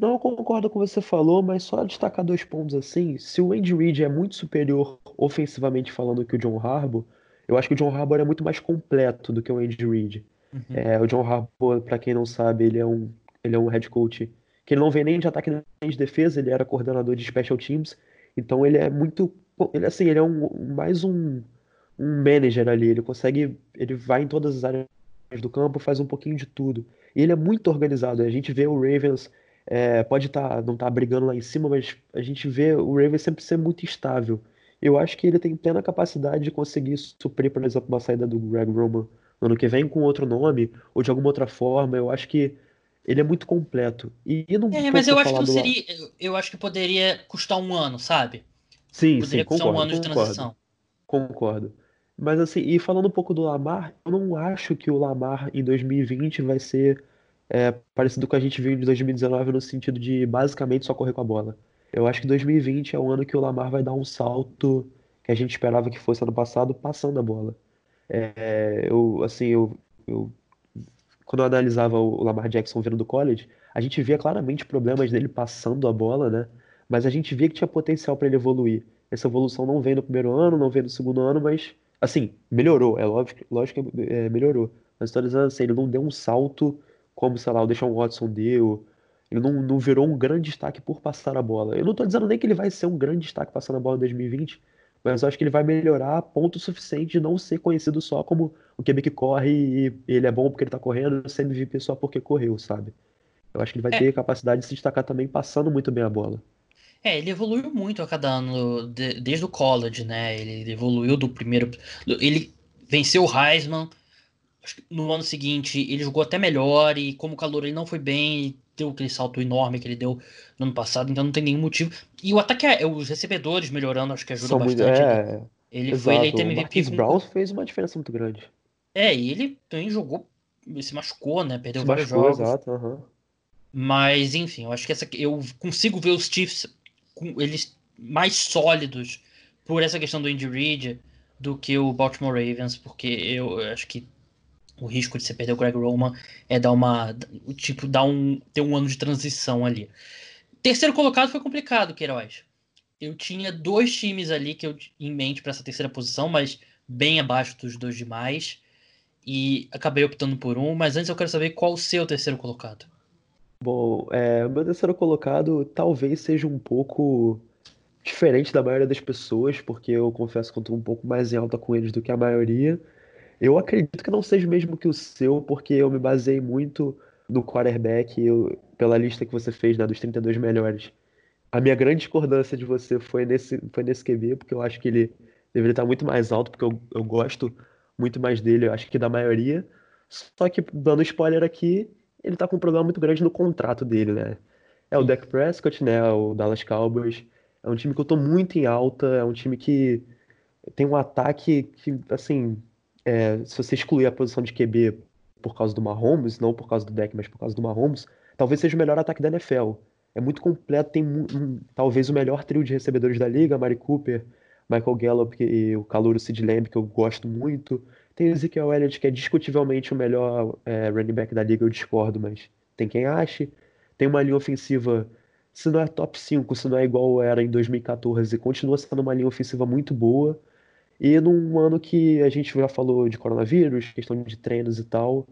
Speaker 2: Não, eu concordo com o que você falou, mas só destacar dois pontos assim. Se o Andy Reid é muito superior ofensivamente falando que o John Harbaugh, eu acho que o John Harbaugh é muito mais completo do que o Andy Reid. Uhum. É, o John Harbaugh, para quem não sabe, ele é um ele é um head coach que ele não vem nem de ataque nem de defesa, ele era coordenador de special teams, então ele é muito, ele assim, ele é um mais um, um manager ali, ele consegue, ele vai em todas as áreas do campo, faz um pouquinho de tudo. E ele é muito organizado. A gente vê o Ravens é, pode tá, não estar tá brigando lá em cima, mas a gente vê o Ravens sempre ser muito estável. Eu acho que ele tem plena capacidade de conseguir suprir, por exemplo, uma saída do Greg Roman no ano que vem com outro nome ou de alguma outra forma. Eu acho que ele é muito completo. E, e não
Speaker 1: é, mas eu acho que seria, eu acho que poderia custar um ano, sabe?
Speaker 2: Sim, poderia sim, custar concordo, um ano concordo, de transição. Concordo. Mas assim, e falando um pouco do Lamar, eu não acho que o Lamar em 2020 vai ser é, parecido com a gente viu em 2019 no sentido de basicamente só correr com a bola. Eu acho que 2020 é o ano que o Lamar vai dar um salto que a gente esperava que fosse ano passado, passando a bola. É, eu, assim, eu, eu, quando eu analisava o Lamar Jackson vindo do college, a gente via claramente problemas dele passando a bola, né? Mas a gente via que tinha potencial para ele evoluir. Essa evolução não vem no primeiro ano, não vem no segundo ano, mas, assim, melhorou. É lógico, lógico que é, melhorou. Mas estou dizendo assim, ele não deu um salto como, sei lá, o Deshaun Watson deu. Ele não, não virou um grande destaque por passar a bola. Eu não tô dizendo nem que ele vai ser um grande destaque passando a bola em 2020, mas eu acho que ele vai melhorar a ponto suficiente de não ser conhecido só como o QB que corre e ele é bom porque ele tá correndo, ser MVP só porque correu, sabe? Eu acho que ele vai é. ter capacidade de se destacar também passando muito bem a bola.
Speaker 1: É, ele evoluiu muito a cada ano, de, desde o college, né? Ele evoluiu do primeiro. Ele venceu o Heisman, no ano seguinte ele jogou até melhor e como calor ele não foi bem, deu aquele salto enorme que ele deu no ano passado, então não tem nenhum motivo. E o ataque, é, os recebedores melhorando, acho que ajuda São bastante. Muito, é, ele exato. foi eleito MVP.
Speaker 2: O com... Brown fez uma diferença muito grande.
Speaker 1: É, e ele também jogou, se machucou, né? Perdeu se vários machucou, jogos. Exato, uhum. Mas, enfim, eu acho que essa, eu consigo ver os Chiefs com eles mais sólidos por essa questão do Andy Reid do que o Baltimore Ravens, porque eu acho que o risco de você perder o Greg Roman é dar uma. Tipo, dar um. ter um ano de transição ali. Terceiro colocado foi complicado, Queiroz. Eu tinha dois times ali que eu em mente para essa terceira posição, mas bem abaixo dos dois demais. E acabei optando por um, mas antes eu quero saber qual o seu terceiro colocado.
Speaker 2: Bom, é, meu terceiro colocado talvez seja um pouco diferente da maioria das pessoas, porque eu confesso que eu estou um pouco mais em alta com eles do que a maioria. Eu acredito que não seja o mesmo que o seu, porque eu me baseei muito no quarterback eu, pela lista que você fez, né, dos 32 melhores. A minha grande discordância de você foi nesse, foi nesse QB, porque eu acho que ele deveria estar muito mais alto, porque eu, eu gosto muito mais dele, eu acho que da maioria. Só que, dando spoiler aqui, ele tá com um problema muito grande no contrato dele, né? É o Dak Prescott, né? O Dallas Cowboys. É um time que eu tô muito em alta, é um time que tem um ataque que, assim, é, se você excluir a posição de QB por causa do Mahomes, não por causa do deck, mas por causa do Mahomes, talvez seja o melhor ataque da NFL. É muito completo, tem um, talvez o melhor trio de recebedores da liga, Mari Cooper, Michael Gallup e o calouro Sid Lamb, que eu gosto muito. Tem o Ezekiel Elliott, que é discutivelmente o melhor é, running back da liga, eu discordo, mas tem quem ache. Tem uma linha ofensiva, se não é top 5, se não é igual era em 2014, continua sendo uma linha ofensiva muito boa. E num ano que a gente já falou de coronavírus, questão de treinos e tal,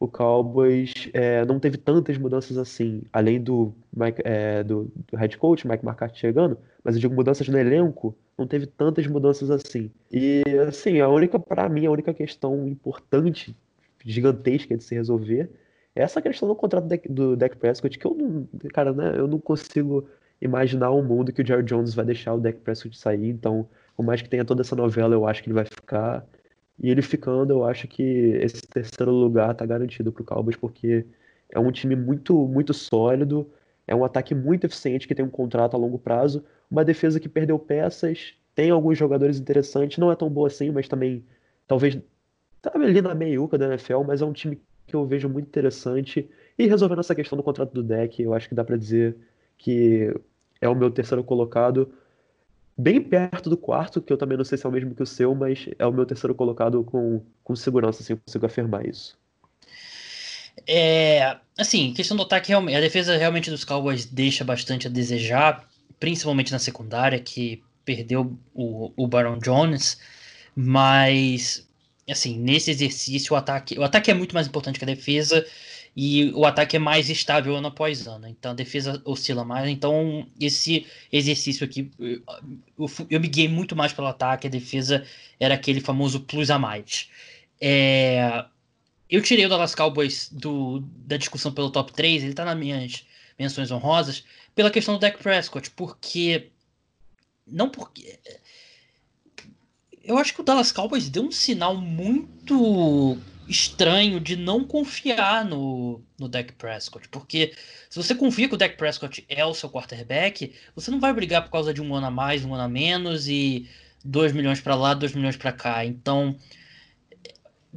Speaker 2: o Cowboys é, não teve tantas mudanças assim, além do, Mike, é, do, do, head coach, Mike McCarthy chegando, mas eu digo mudanças no elenco, não teve tantas mudanças assim. E assim, a única, para mim, a única questão importante, gigantesca de se resolver, é essa questão do contrato do Dak Prescott, que eu não, cara, né, eu não consigo imaginar um mundo que o Jerry Jones vai deixar o Dak Prescott sair, então por mais que tenha toda essa novela, eu acho que ele vai ficar. E ele ficando, eu acho que esse terceiro lugar tá garantido pro Cowboys, porque é um time muito, muito sólido, é um ataque muito eficiente que tem um contrato a longo prazo, uma defesa que perdeu peças, tem alguns jogadores interessantes, não é tão boa assim, mas também talvez tá ali na meiuca da NFL, mas é um time que eu vejo muito interessante. E resolvendo essa questão do contrato do deck, eu acho que dá para dizer que é o meu terceiro colocado bem perto do quarto, que eu também não sei se é o mesmo que o seu, mas é o meu terceiro colocado com, com segurança, assim, eu consigo afirmar isso.
Speaker 1: É, assim, questão do ataque, a defesa realmente dos Cowboys deixa bastante a desejar, principalmente na secundária, que perdeu o, o Baron Jones, mas, assim, nesse exercício o ataque, o ataque é muito mais importante que a defesa, e o ataque é mais estável ano após ano. Então a defesa oscila mais. Então esse exercício aqui, eu, eu me guiei muito mais pelo ataque, a defesa era aquele famoso plus a mais. É, eu tirei o Dallas Cowboys do, da discussão pelo top 3, ele tá nas minhas menções honrosas, pela questão do Dak Prescott, porque. Não porque. Eu acho que o Dallas Cowboys deu um sinal muito estranho de não confiar no, no Dak Prescott. Porque se você confia que o Dak Prescott é o seu quarterback, você não vai brigar por causa de um ano a mais, um ano a menos e 2 milhões para lá, 2 milhões para cá. Então,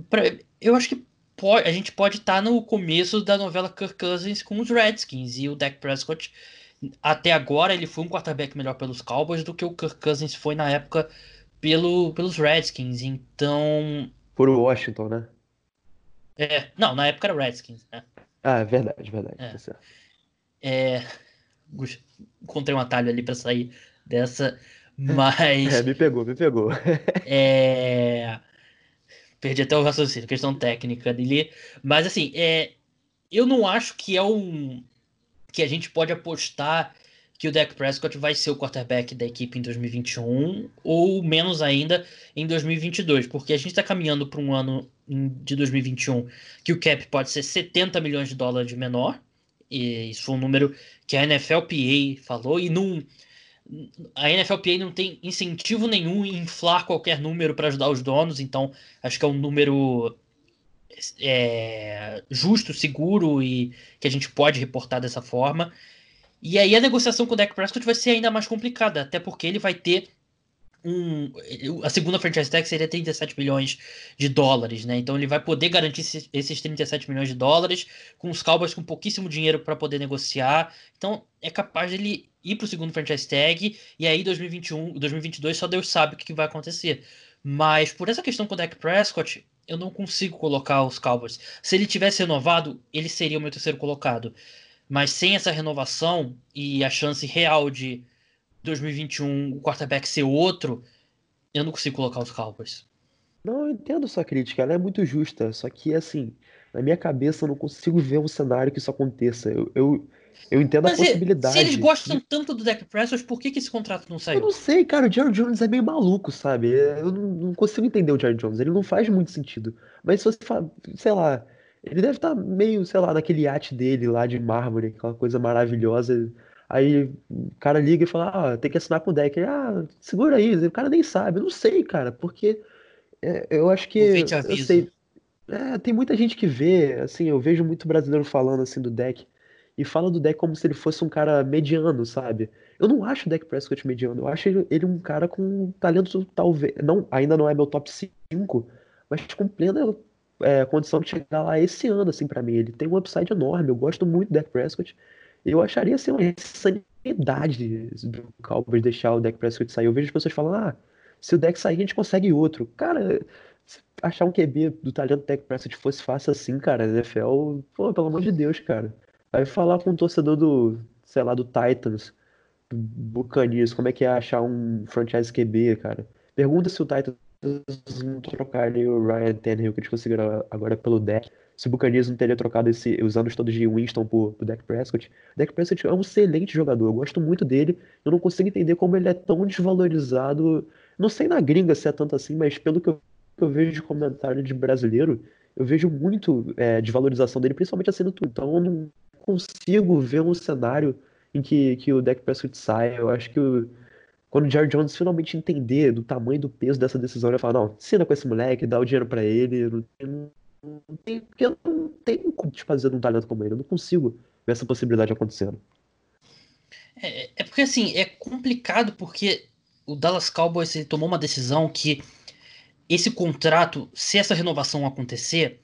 Speaker 1: pra, eu acho que pode, a gente pode estar tá no começo da novela Kirk Cousins com os Redskins e o Dak Prescott. Até agora ele foi um quarterback melhor pelos Cowboys do que o Kirk Cousins foi na época pelo, pelos Redskins. Então.
Speaker 2: Por Washington, né?
Speaker 1: É, não, na época era Redskins, né?
Speaker 2: Ah, é verdade, verdade.
Speaker 1: É. Tá é, encontrei um atalho ali para sair dessa, mas. [laughs]
Speaker 2: É, me pegou, me pegou. [laughs]
Speaker 1: é, perdi até o raciocínio, questão técnica dele. Mas assim, é, eu não acho que é um. que a gente pode apostar que o Dak Prescott vai ser o quarterback da equipe em 2021 ou menos ainda em 2022, porque a gente está caminhando para um ano de 2021 que o cap pode ser 70 milhões de dólares menor, e isso foi um número que a NFLPA falou, e não, a NFLPA não tem incentivo nenhum em inflar qualquer número para ajudar os donos, então acho que é um número é, justo, seguro e que a gente pode reportar dessa forma. E aí a negociação com o Dak Prescott vai ser ainda mais complicada, até porque ele vai ter um. A segunda franchise tag seria 37 milhões de dólares, né? Então ele vai poder garantir esses 37 milhões de dólares com os Cowboys com pouquíssimo dinheiro para poder negociar. Então é capaz dele ir para o segundo franchise tag e aí 2021, 2022 só Deus sabe o que vai acontecer. Mas por essa questão com o Dak Prescott, eu não consigo colocar os Cowboys. Se ele tivesse renovado, ele seria o meu terceiro colocado. Mas sem essa renovação e a chance real de 2021 o quarterback ser outro, eu não consigo colocar os Cowboys.
Speaker 2: Não, eu entendo sua crítica, ela é muito justa. Só que, assim, na minha cabeça eu não consigo ver um cenário que isso aconteça. Eu, eu, eu entendo Mas a possibilidade.
Speaker 1: Se eles gostam de... tanto do Dak Prescott, por que, que esse contrato não saiu?
Speaker 2: Eu não sei, cara. O Jerry Jones é meio maluco, sabe? Eu não, não consigo entender o Jerry Jones. Ele não faz muito sentido. Mas se você fala, sei lá, ele deve estar tá meio, sei lá, naquele iate dele lá de mármore, aquela coisa maravilhosa. Aí o cara liga e fala, ah, tem que assinar com o deck. ah, segura aí. O cara nem sabe. Eu não sei, cara, porque é, eu acho que. Eu sei. É, tem muita gente que vê, assim, eu vejo muito brasileiro falando assim do deck e fala do deck como se ele fosse um cara mediano, sabe? Eu não acho o deck Prescott mediano, eu acho ele, ele um cara com talento talvez, não, ainda não é meu top 5, mas com plena é, condição de chegar lá esse ano, assim, para mim. Ele tem um upside enorme, eu gosto muito do deck Prescott. Eu acharia assim uma insanidade do Cowboys deixar o deck Prescott sair. Eu vejo as pessoas falando, ah, se o deck sair, a gente consegue outro. Cara, achar um QB do talento Tech Prescott fosse fácil assim, cara, NFL, pô, pelo amor de Deus, cara. Vai falar com um torcedor do, sei lá, do Titans, do Buccaneers, como é que é achar um franchise QB, cara. Pergunta se o Titans não trocaria o Ryan Tannehill que eles conseguiram agora pelo deck. Se o Buccaneers não teria trocado esse, os anos todos de Winston por, por Dak Prescott. Dak Prescott é um excelente jogador, eu gosto muito dele. Eu não consigo entender como ele é tão desvalorizado. Não sei na gringa se é tanto assim, mas pelo que eu que eu vejo de comentário de brasileiro, eu vejo muito é, de valorização dele, principalmente assim no Twitter. Então eu não consigo ver um cenário em que, que o Dak Prescott sai. Eu acho que o, quando o Jerry Jones finalmente entender do tamanho do peso dessa decisão, ele vai falar, não, ensina com esse moleque, dá o dinheiro para ele. Não, não tem, porque eu não tenho como te fazer um talento como ele. Eu não consigo ver essa possibilidade acontecendo.
Speaker 1: É, é porque assim, é complicado porque o Dallas Cowboys tomou uma decisão que esse contrato, se essa renovação acontecer,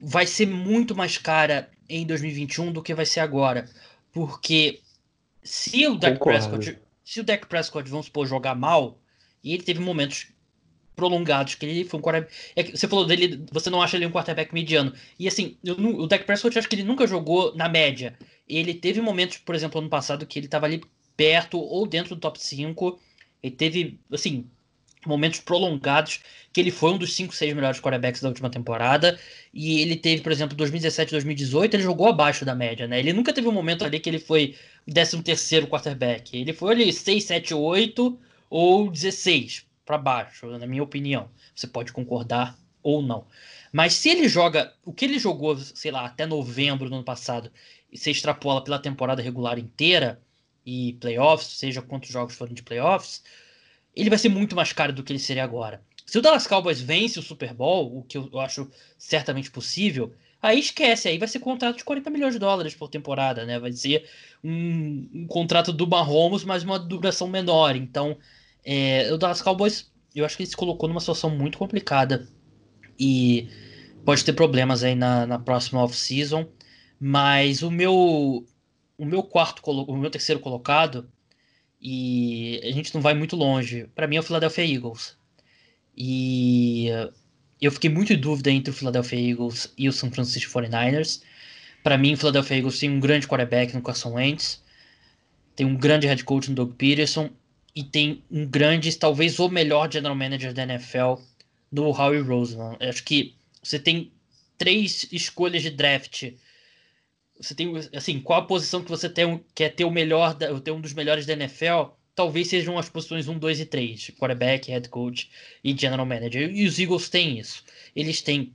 Speaker 1: vai ser muito mais cara em 2021 do que vai ser agora. Porque se o Dak Prescott, se o Dak Prescott, vamos supor, jogar mal, e ele teve momentos prolongados que ele foi um quarterback, é você falou dele, você não acha ele um quarterback mediano. E assim, eu, o Dak Prescott eu acho que ele nunca jogou na média. Ele teve momentos, por exemplo, ano passado que ele estava ali perto ou dentro do top 5. Ele teve, assim, momentos prolongados, que ele foi um dos 5, 6 melhores quarterbacks da última temporada, e ele teve, por exemplo, 2017, 2018, ele jogou abaixo da média, né? Ele nunca teve um momento ali que ele foi 13 terceiro quarterback. Ele foi ali 6, 7, 8 ou 16 para baixo, na minha opinião. Você pode concordar ou não. Mas se ele joga o que ele jogou, sei lá, até novembro do ano passado, e se extrapola pela temporada regular inteira e playoffs, seja quantos jogos forem de playoffs, ele vai ser muito mais caro do que ele seria agora. Se o Dallas Cowboys vence o Super Bowl, o que eu acho certamente possível, aí esquece, aí vai ser contrato de 40 milhões de dólares por temporada, né? Vai ser um, um contrato do Mahomes, mas uma duração menor. Então, é, o Dallas Cowboys, eu acho que ele se colocou numa situação muito complicada e pode ter problemas aí na, na próxima off-season. Mas o meu, o meu quarto, o meu terceiro colocado e a gente não vai muito longe. Para mim é o Philadelphia Eagles. E eu fiquei muito em dúvida entre o Philadelphia Eagles e o San Francisco 49ers. Para mim, o Philadelphia Eagles tem um grande quarterback no Carson Wentz, tem um grande head coach no Doug Peterson e tem um grande, talvez o melhor general manager da NFL no Howie Roseman. Eu acho que você tem três escolhas de draft você tem, assim, qual a posição que você tem, quer ter o melhor, ter um dos melhores da NFL, talvez sejam as posições 1, 2 e 3, quarterback, head coach e general manager. E os Eagles têm isso. Eles têm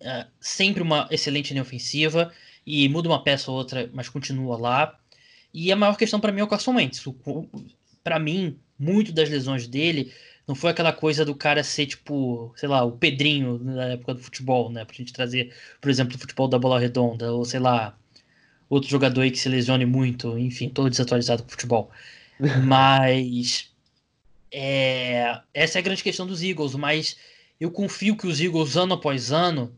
Speaker 1: uh, sempre uma excelente linha ofensiva e muda uma peça ou outra, mas continua lá. E a maior questão para mim é o Carson Wentz. Para mim, muito das lesões dele não foi aquela coisa do cara ser, tipo, sei lá, o Pedrinho na época do futebol, né? Pra gente trazer, por exemplo, o futebol da bola redonda, ou sei lá, outro jogador aí que se lesione muito, enfim, todo desatualizado com futebol. [laughs] Mas é, essa é a grande questão dos Eagles, mas eu confio que os Eagles, ano após ano,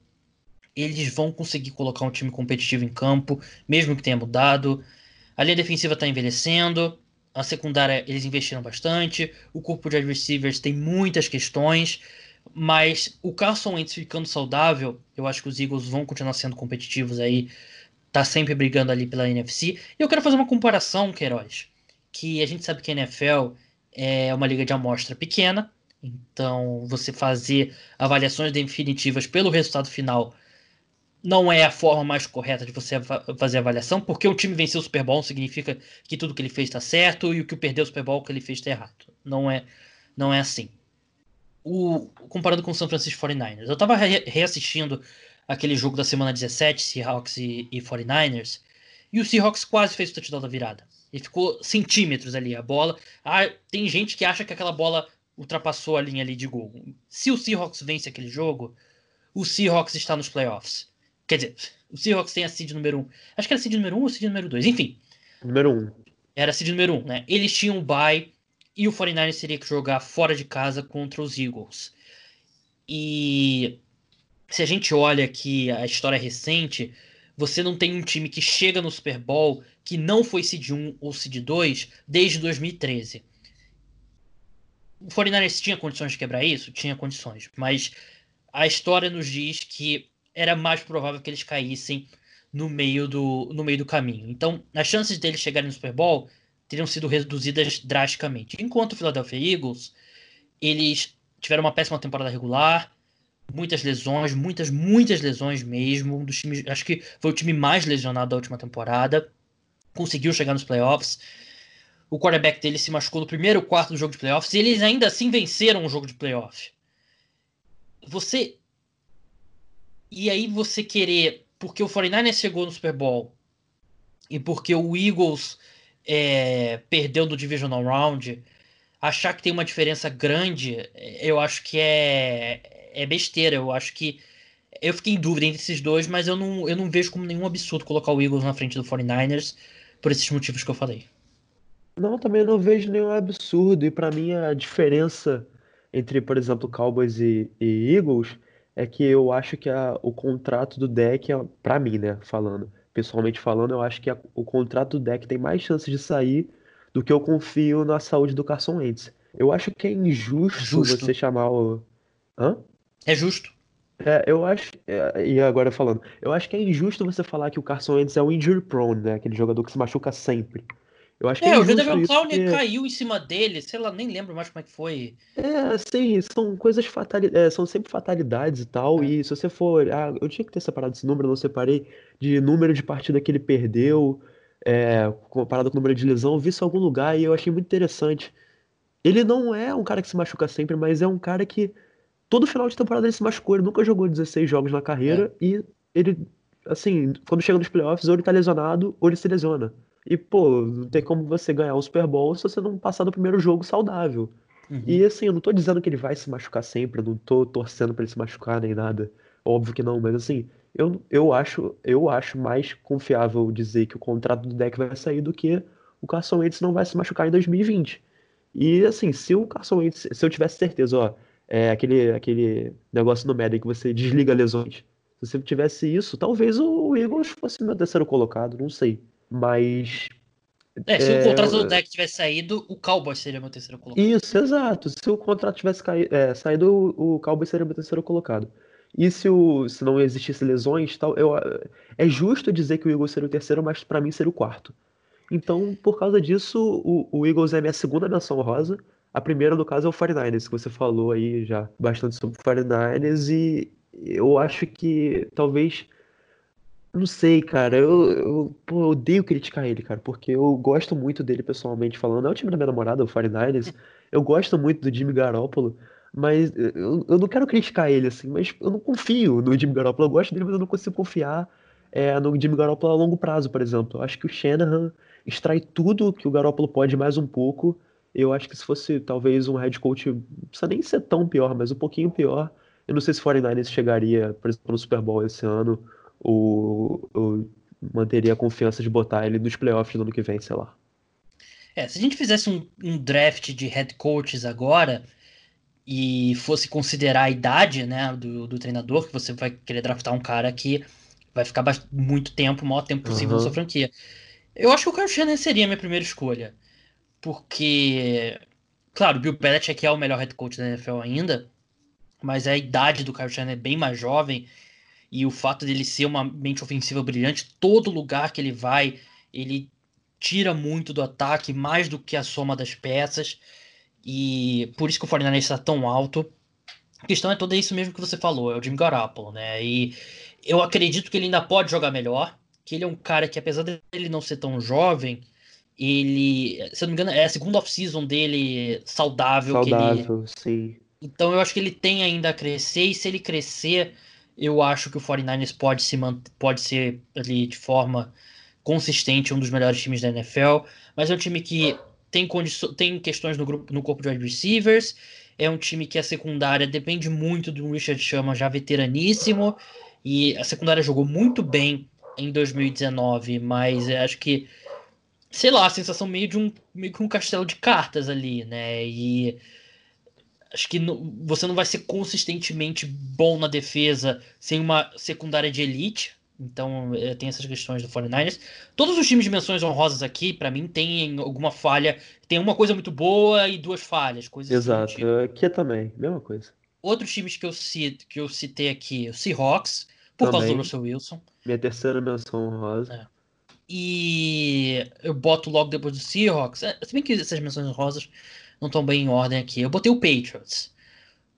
Speaker 1: eles vão conseguir colocar um time competitivo em campo, mesmo que tenha mudado. A linha defensiva está envelhecendo, a secundária eles investiram bastante. O corpo de receivers tem muitas questões. Mas o Carson Wentz ficando saudável, eu acho que os Eagles vão continuar sendo competitivos aí. Tá sempre brigando ali pela NFC. E eu quero fazer uma comparação, Queiroz. Que a gente sabe que a NFL é uma liga de amostra pequena. Então, você fazer avaliações definitivas pelo resultado final não é a forma mais correta de você fazer avaliação, porque o time venceu o Super Bowl significa que tudo que ele fez está certo e o que perdeu o Super Bowl que ele fez está errado. Não é, não é assim. O, comparando com o San Francisco 49ers, eu estava re reassistindo aquele jogo da semana 17, Seahawks e, e 49ers, e o Seahawks quase fez o touchdown da virada. Ele ficou centímetros ali, a bola. Ah, tem gente que acha que aquela bola ultrapassou a linha ali de gol. Se o Seahawks vence aquele jogo, o Seahawks está nos playoffs. Quer dizer, o Seahawks tem a seed número 1. Acho que era a seed número 1 ou seed número 2. Enfim.
Speaker 2: Número 1.
Speaker 1: Era a seed número 1, né? Eles tinham o bye e o 49ers teria que jogar fora de casa contra os Eagles. E se a gente olha aqui a história recente, você não tem um time que chega no Super Bowl que não foi seed 1 ou seed 2 desde 2013. O 49ers tinha condições de quebrar isso? Tinha condições. Mas a história nos diz que era mais provável que eles caíssem no meio do, no meio do caminho. Então, as chances deles chegarem no Super Bowl teriam sido reduzidas drasticamente. Enquanto o Philadelphia Eagles, eles tiveram uma péssima temporada regular, muitas lesões, muitas, muitas lesões mesmo. Um dos times, acho que foi o time mais lesionado da última temporada. Conseguiu chegar nos playoffs. O quarterback dele se machucou no primeiro quarto do jogo de playoffs e eles ainda assim venceram o jogo de playoff. Você. E aí você querer. Porque o 49ers chegou no Super Bowl e porque o Eagles é, perdeu no Divisional Round, achar que tem uma diferença grande, eu acho que é, é besteira. Eu acho que. Eu fiquei em dúvida entre esses dois, mas eu não, eu não vejo como nenhum absurdo colocar o Eagles na frente do 49ers por esses motivos que eu falei.
Speaker 2: Não, também não vejo nenhum absurdo. E para mim a diferença entre, por exemplo, Cowboys e, e Eagles é que eu acho que a, o contrato do deck, é, para mim, né, falando, pessoalmente falando, eu acho que a, o contrato do deck tem mais chances de sair do que eu confio na saúde do Carson Wentz. Eu acho que é injusto Justo. você chamar o. Hã?
Speaker 1: É justo.
Speaker 2: É, eu acho. É, e agora falando, eu acho que é injusto você falar que o Carson Wentz é o injury prone, né? Aquele jogador que se machuca sempre. Eu acho que é,
Speaker 1: é o Jadavion Clown porque... caiu em cima dele, sei lá, nem lembro mais como é que foi.
Speaker 2: É, sim, são coisas fatalidades, é, são sempre fatalidades e tal, é. e se você for, ah, eu tinha que ter separado esse número, não separei, de número de partida que ele perdeu, é, comparado com o número de lesão, eu vi isso em algum lugar e eu achei muito interessante. Ele não é um cara que se machuca sempre, mas é um cara que todo final de temporada ele se machucou, ele nunca jogou 16 jogos na carreira é. e ele, assim, quando chega nos playoffs, ou ele tá lesionado ou ele se lesiona. E, pô, não tem como você ganhar o Super Bowl se você não passar do primeiro jogo saudável. Uhum. E assim, eu não tô dizendo que ele vai se machucar sempre, eu não tô torcendo para ele se machucar nem nada. Óbvio que não, mas assim, eu, eu acho eu acho mais confiável dizer que o contrato do deck vai sair do que o Carson Wentz não vai se machucar em 2020. E assim, se o Carson Wentz, se eu tivesse certeza, ó, é aquele, aquele negócio no Madden que você desliga lesões. Se você tivesse isso, talvez o Eagles fosse meu terceiro colocado, não sei. Mas.
Speaker 1: É, se é, o contrato do deck tivesse saído, o Cowboys seria meu terceiro colocado.
Speaker 2: Isso, exato. Se o contrato tivesse caído, é, saído, o Cowboys seria meu terceiro colocado. E se, o, se não existisse lesões, tal, eu, é justo dizer que o Eagles seria o terceiro, mas para mim seria o quarto. Então, por causa disso, o, o Eagles é minha segunda menção rosa. A primeira, no caso, é o 49ers, que você falou aí já bastante sobre o 49ers, e eu acho que talvez não sei, cara. Eu, eu, pô, eu odeio criticar ele, cara, porque eu gosto muito dele pessoalmente falando. É o time da minha namorada, o 49ers. Eu gosto muito do Jimmy Garoppolo, mas eu, eu não quero criticar ele, assim, mas eu não confio no Jimmy Garoppolo. Eu gosto dele, mas eu não consigo confiar é, no Jimmy Garoppolo a longo prazo, por exemplo. Eu acho que o Shanahan extrai tudo que o Garoppolo pode mais um pouco. Eu acho que se fosse talvez um head coach, não precisa nem ser tão pior, mas um pouquinho pior. Eu não sei se o 49ers chegaria, por exemplo, no Super Bowl esse ano ou, ou manteria a confiança de botar ele nos playoffs do ano que vem, sei lá.
Speaker 1: É, se a gente fizesse um, um draft de head coaches agora e fosse considerar a idade né, do, do treinador, que você vai querer draftar um cara que vai ficar muito tempo, o maior tempo possível uhum. na sua franquia. Eu acho que o Kyle Shanahan seria a minha primeira escolha. Porque, claro, o Bill Belichick é o melhor head coach da NFL ainda, mas a idade do Kyle Shanahan é bem mais jovem e o fato dele ser uma mente ofensiva brilhante, todo lugar que ele vai, ele tira muito do ataque, mais do que a soma das peças. E por isso que o 49 está tão alto. A questão é toda isso mesmo que você falou, é o Jimmy Garoppolo, né? E eu acredito que ele ainda pode jogar melhor, que ele é um cara que apesar dele não ser tão jovem, ele, se eu não me engano, é a segunda off-season dele saudável.
Speaker 2: Saudável,
Speaker 1: ele...
Speaker 2: sim.
Speaker 1: Então eu acho que ele tem ainda a crescer, e se ele crescer, eu acho que o 49ers pode, se pode ser ali de forma consistente um dos melhores times da NFL, mas é um time que tem, tem questões no, grupo, no corpo de wide receivers, É um time que a secundária depende muito do Richard Sherman, já veteraníssimo. E a secundária jogou muito bem em 2019, mas acho que, sei lá, a sensação meio de um, meio que um castelo de cartas ali, né? E acho que no, você não vai ser consistentemente bom na defesa sem uma secundária de elite. Então é, tem essas questões do 49ers. Todos os times de menções honrosas aqui, para mim, tem alguma falha. Tem uma coisa muito boa e duas falhas. Coisas
Speaker 2: Exato. Tipo. Aqui também, mesma coisa.
Speaker 1: Outros times que eu, cito, que eu citei aqui, o Seahawks, por também. causa do Russell Wilson.
Speaker 2: Minha terceira menção honrosa. É.
Speaker 1: E eu boto logo depois do Seahawks. É, se bem que essas menções honrosas não estão bem em ordem aqui. Eu botei o Patriots.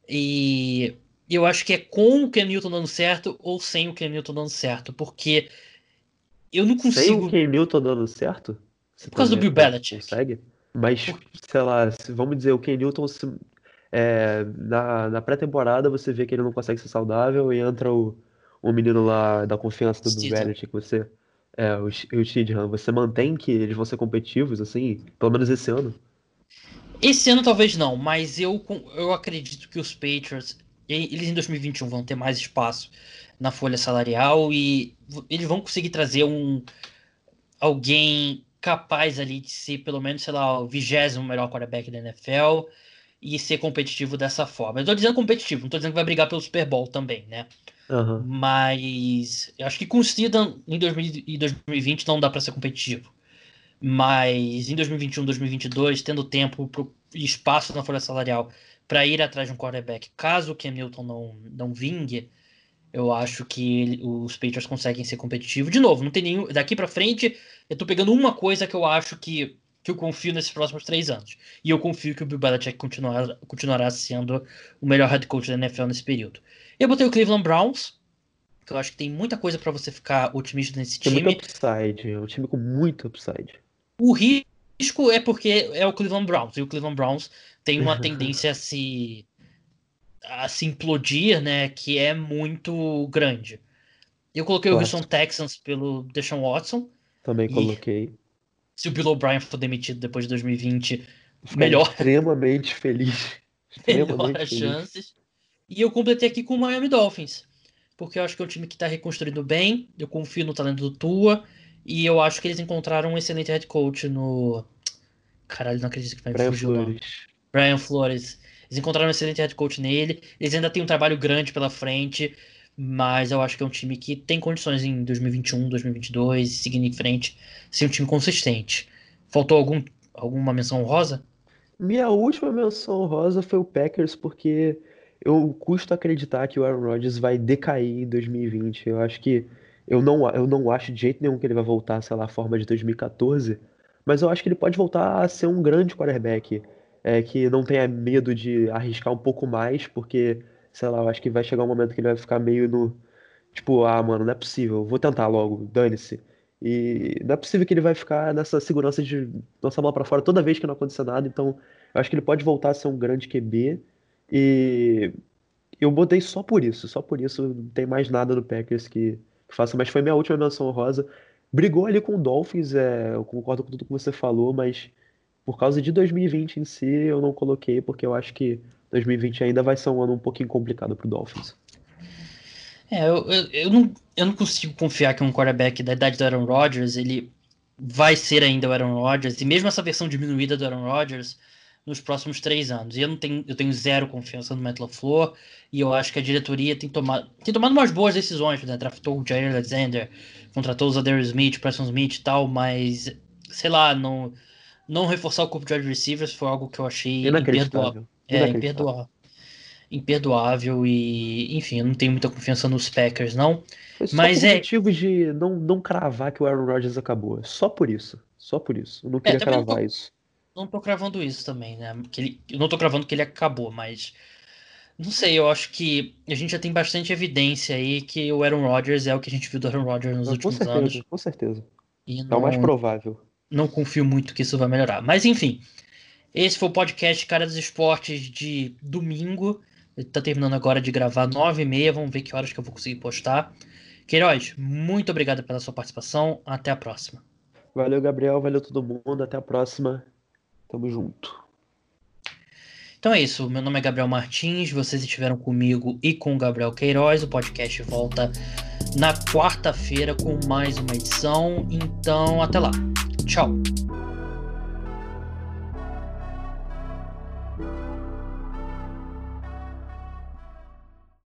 Speaker 1: E eu acho que é com o Ken Newton dando certo ou sem o Ken Newton dando certo, porque eu não consigo. Sem
Speaker 2: o Ken Newton dando certo?
Speaker 1: Por causa do Bill Belichick.
Speaker 2: Consegue? Mas, Por... sei lá, vamos dizer, o Ken Newton, se, é, na, na pré-temporada você vê que ele não consegue ser saudável e entra o, o menino lá da confiança do Bill Belichick, você. É, o, o Steedham, você mantém que eles vão ser competitivos, assim, pelo menos esse ano?
Speaker 1: Esse ano talvez não, mas eu, eu acredito que os Patriots eles em 2021 vão ter mais espaço na folha salarial e eles vão conseguir trazer um alguém capaz ali de ser pelo menos, sei lá, o vigésimo melhor quarterback da NFL e ser competitivo dessa forma. Eu tô dizendo competitivo, não tô dizendo que vai brigar pelo Super Bowl também, né?
Speaker 2: Uhum.
Speaker 1: Mas eu acho que com o Steedham em 2020 não dá para ser competitivo. Mas em 2021, 2022, tendo tempo e espaço na folha salarial para ir atrás de um quarterback. Caso o Cam Newton não, não vingue, eu acho que ele, os Patriots conseguem ser competitivos. De novo, não tem nenhum. Daqui para frente, eu tô pegando uma coisa que eu acho que, que eu confio nesses próximos três anos. E eu confio que o Bill Belichick continuará, continuará sendo o melhor head coach da NFL nesse período. Eu botei o Cleveland Browns, que eu acho que tem muita coisa para você ficar otimista nesse
Speaker 2: tem
Speaker 1: time.
Speaker 2: Muito upside, é um time com muito upside.
Speaker 1: O risco é porque é o Cleveland Browns, e o Cleveland Browns tem uma [laughs] tendência a se a se implodir, né, que é muito grande. Eu coloquei o Houston Texans pelo Deshaun Watson.
Speaker 2: Também coloquei.
Speaker 1: Se o Bill O'Brien for demitido depois de 2020, melhor.
Speaker 2: Extremamente feliz. [laughs]
Speaker 1: melhor as chances. E eu completei aqui com o Miami Dolphins. Porque eu acho que é um time que está reconstruindo bem. Eu confio no talento do Tua. E eu acho que eles encontraram um excelente head coach no. Caralho, não acredito que vai me fugir o nome. Brian Flores. Eles encontraram um excelente head coach nele. Eles ainda têm um trabalho grande pela frente, mas eu acho que é um time que tem condições em 2021, 2022, seguindo em frente, ser um time consistente. Faltou algum, alguma menção rosa?
Speaker 2: Minha última menção rosa foi o Packers, porque eu custo acreditar que o Aaron Rodgers vai decair em 2020. Eu acho que eu não, eu não acho de jeito nenhum que ele vai voltar, sei lá, à forma de 2014, mas eu acho que ele pode voltar a ser um grande quarterback é, que não tenha medo de arriscar um pouco mais, porque, sei lá, eu acho que vai chegar um momento que ele vai ficar meio no. Tipo, ah, mano, não é possível, vou tentar logo, dane-se. E não é possível que ele vai ficar nessa segurança de lançar a bola pra fora toda vez que não acontecer nada, então eu acho que ele pode voltar a ser um grande QB. E eu botei só por isso, só por isso, não tem mais nada do Packers que, que faça, mas foi minha última menção rosa. Brigou ali com o Dolphins, é, eu concordo com tudo que você falou, mas por causa de 2020 em si, eu não coloquei, porque eu acho que 2020 ainda vai ser um ano um pouquinho complicado pro Dolphins.
Speaker 1: É, eu, eu, eu, não, eu não consigo confiar que um quarterback da idade do Aaron Rodgers, ele vai ser ainda o Aaron Rodgers, e mesmo essa versão diminuída do Aaron Rodgers nos próximos três anos. E eu não tenho, eu tenho zero confiança no Matt LaFleur, e eu acho que a diretoria tem tomado, tem tomado umas boas decisões, né? Draftou o Jair Alexander, contratou o Zadarius Smith, o Preston Smith e tal, mas, sei lá, não não reforçar o corpo de wide receivers foi algo que eu achei imperdoável. É, imperdoável. Imperdoável e, enfim, eu não tenho muita confiança nos Packers, não.
Speaker 2: Foi só mas por é. motivo de não, não cravar que o Aaron Rodgers acabou. Só por isso. Só por isso. Eu não é, queria é, cravar não tô, isso.
Speaker 1: Não tô cravando isso também, né? Que ele, eu não tô cravando que ele acabou, mas. Não sei, eu acho que a gente já tem bastante evidência aí que o Aaron Rodgers é o que a gente viu do Aaron Rodgers nos últimos
Speaker 2: certeza,
Speaker 1: anos.
Speaker 2: Com certeza. E não... É o mais provável
Speaker 1: não confio muito que isso vai melhorar. Mas enfim, esse foi o podcast Cara dos Esportes de domingo. Ele tá terminando agora de gravar nove e meia. Vamos ver que horas que eu vou conseguir postar. Queiroz, muito obrigado pela sua participação. Até a próxima.
Speaker 2: Valeu, Gabriel. Valeu todo mundo. Até a próxima. Tamo junto.
Speaker 1: Então é isso. Meu nome é Gabriel Martins. Vocês estiveram comigo e com o Gabriel Queiroz. O podcast volta na quarta-feira com mais uma edição. Então, até lá. Tchau.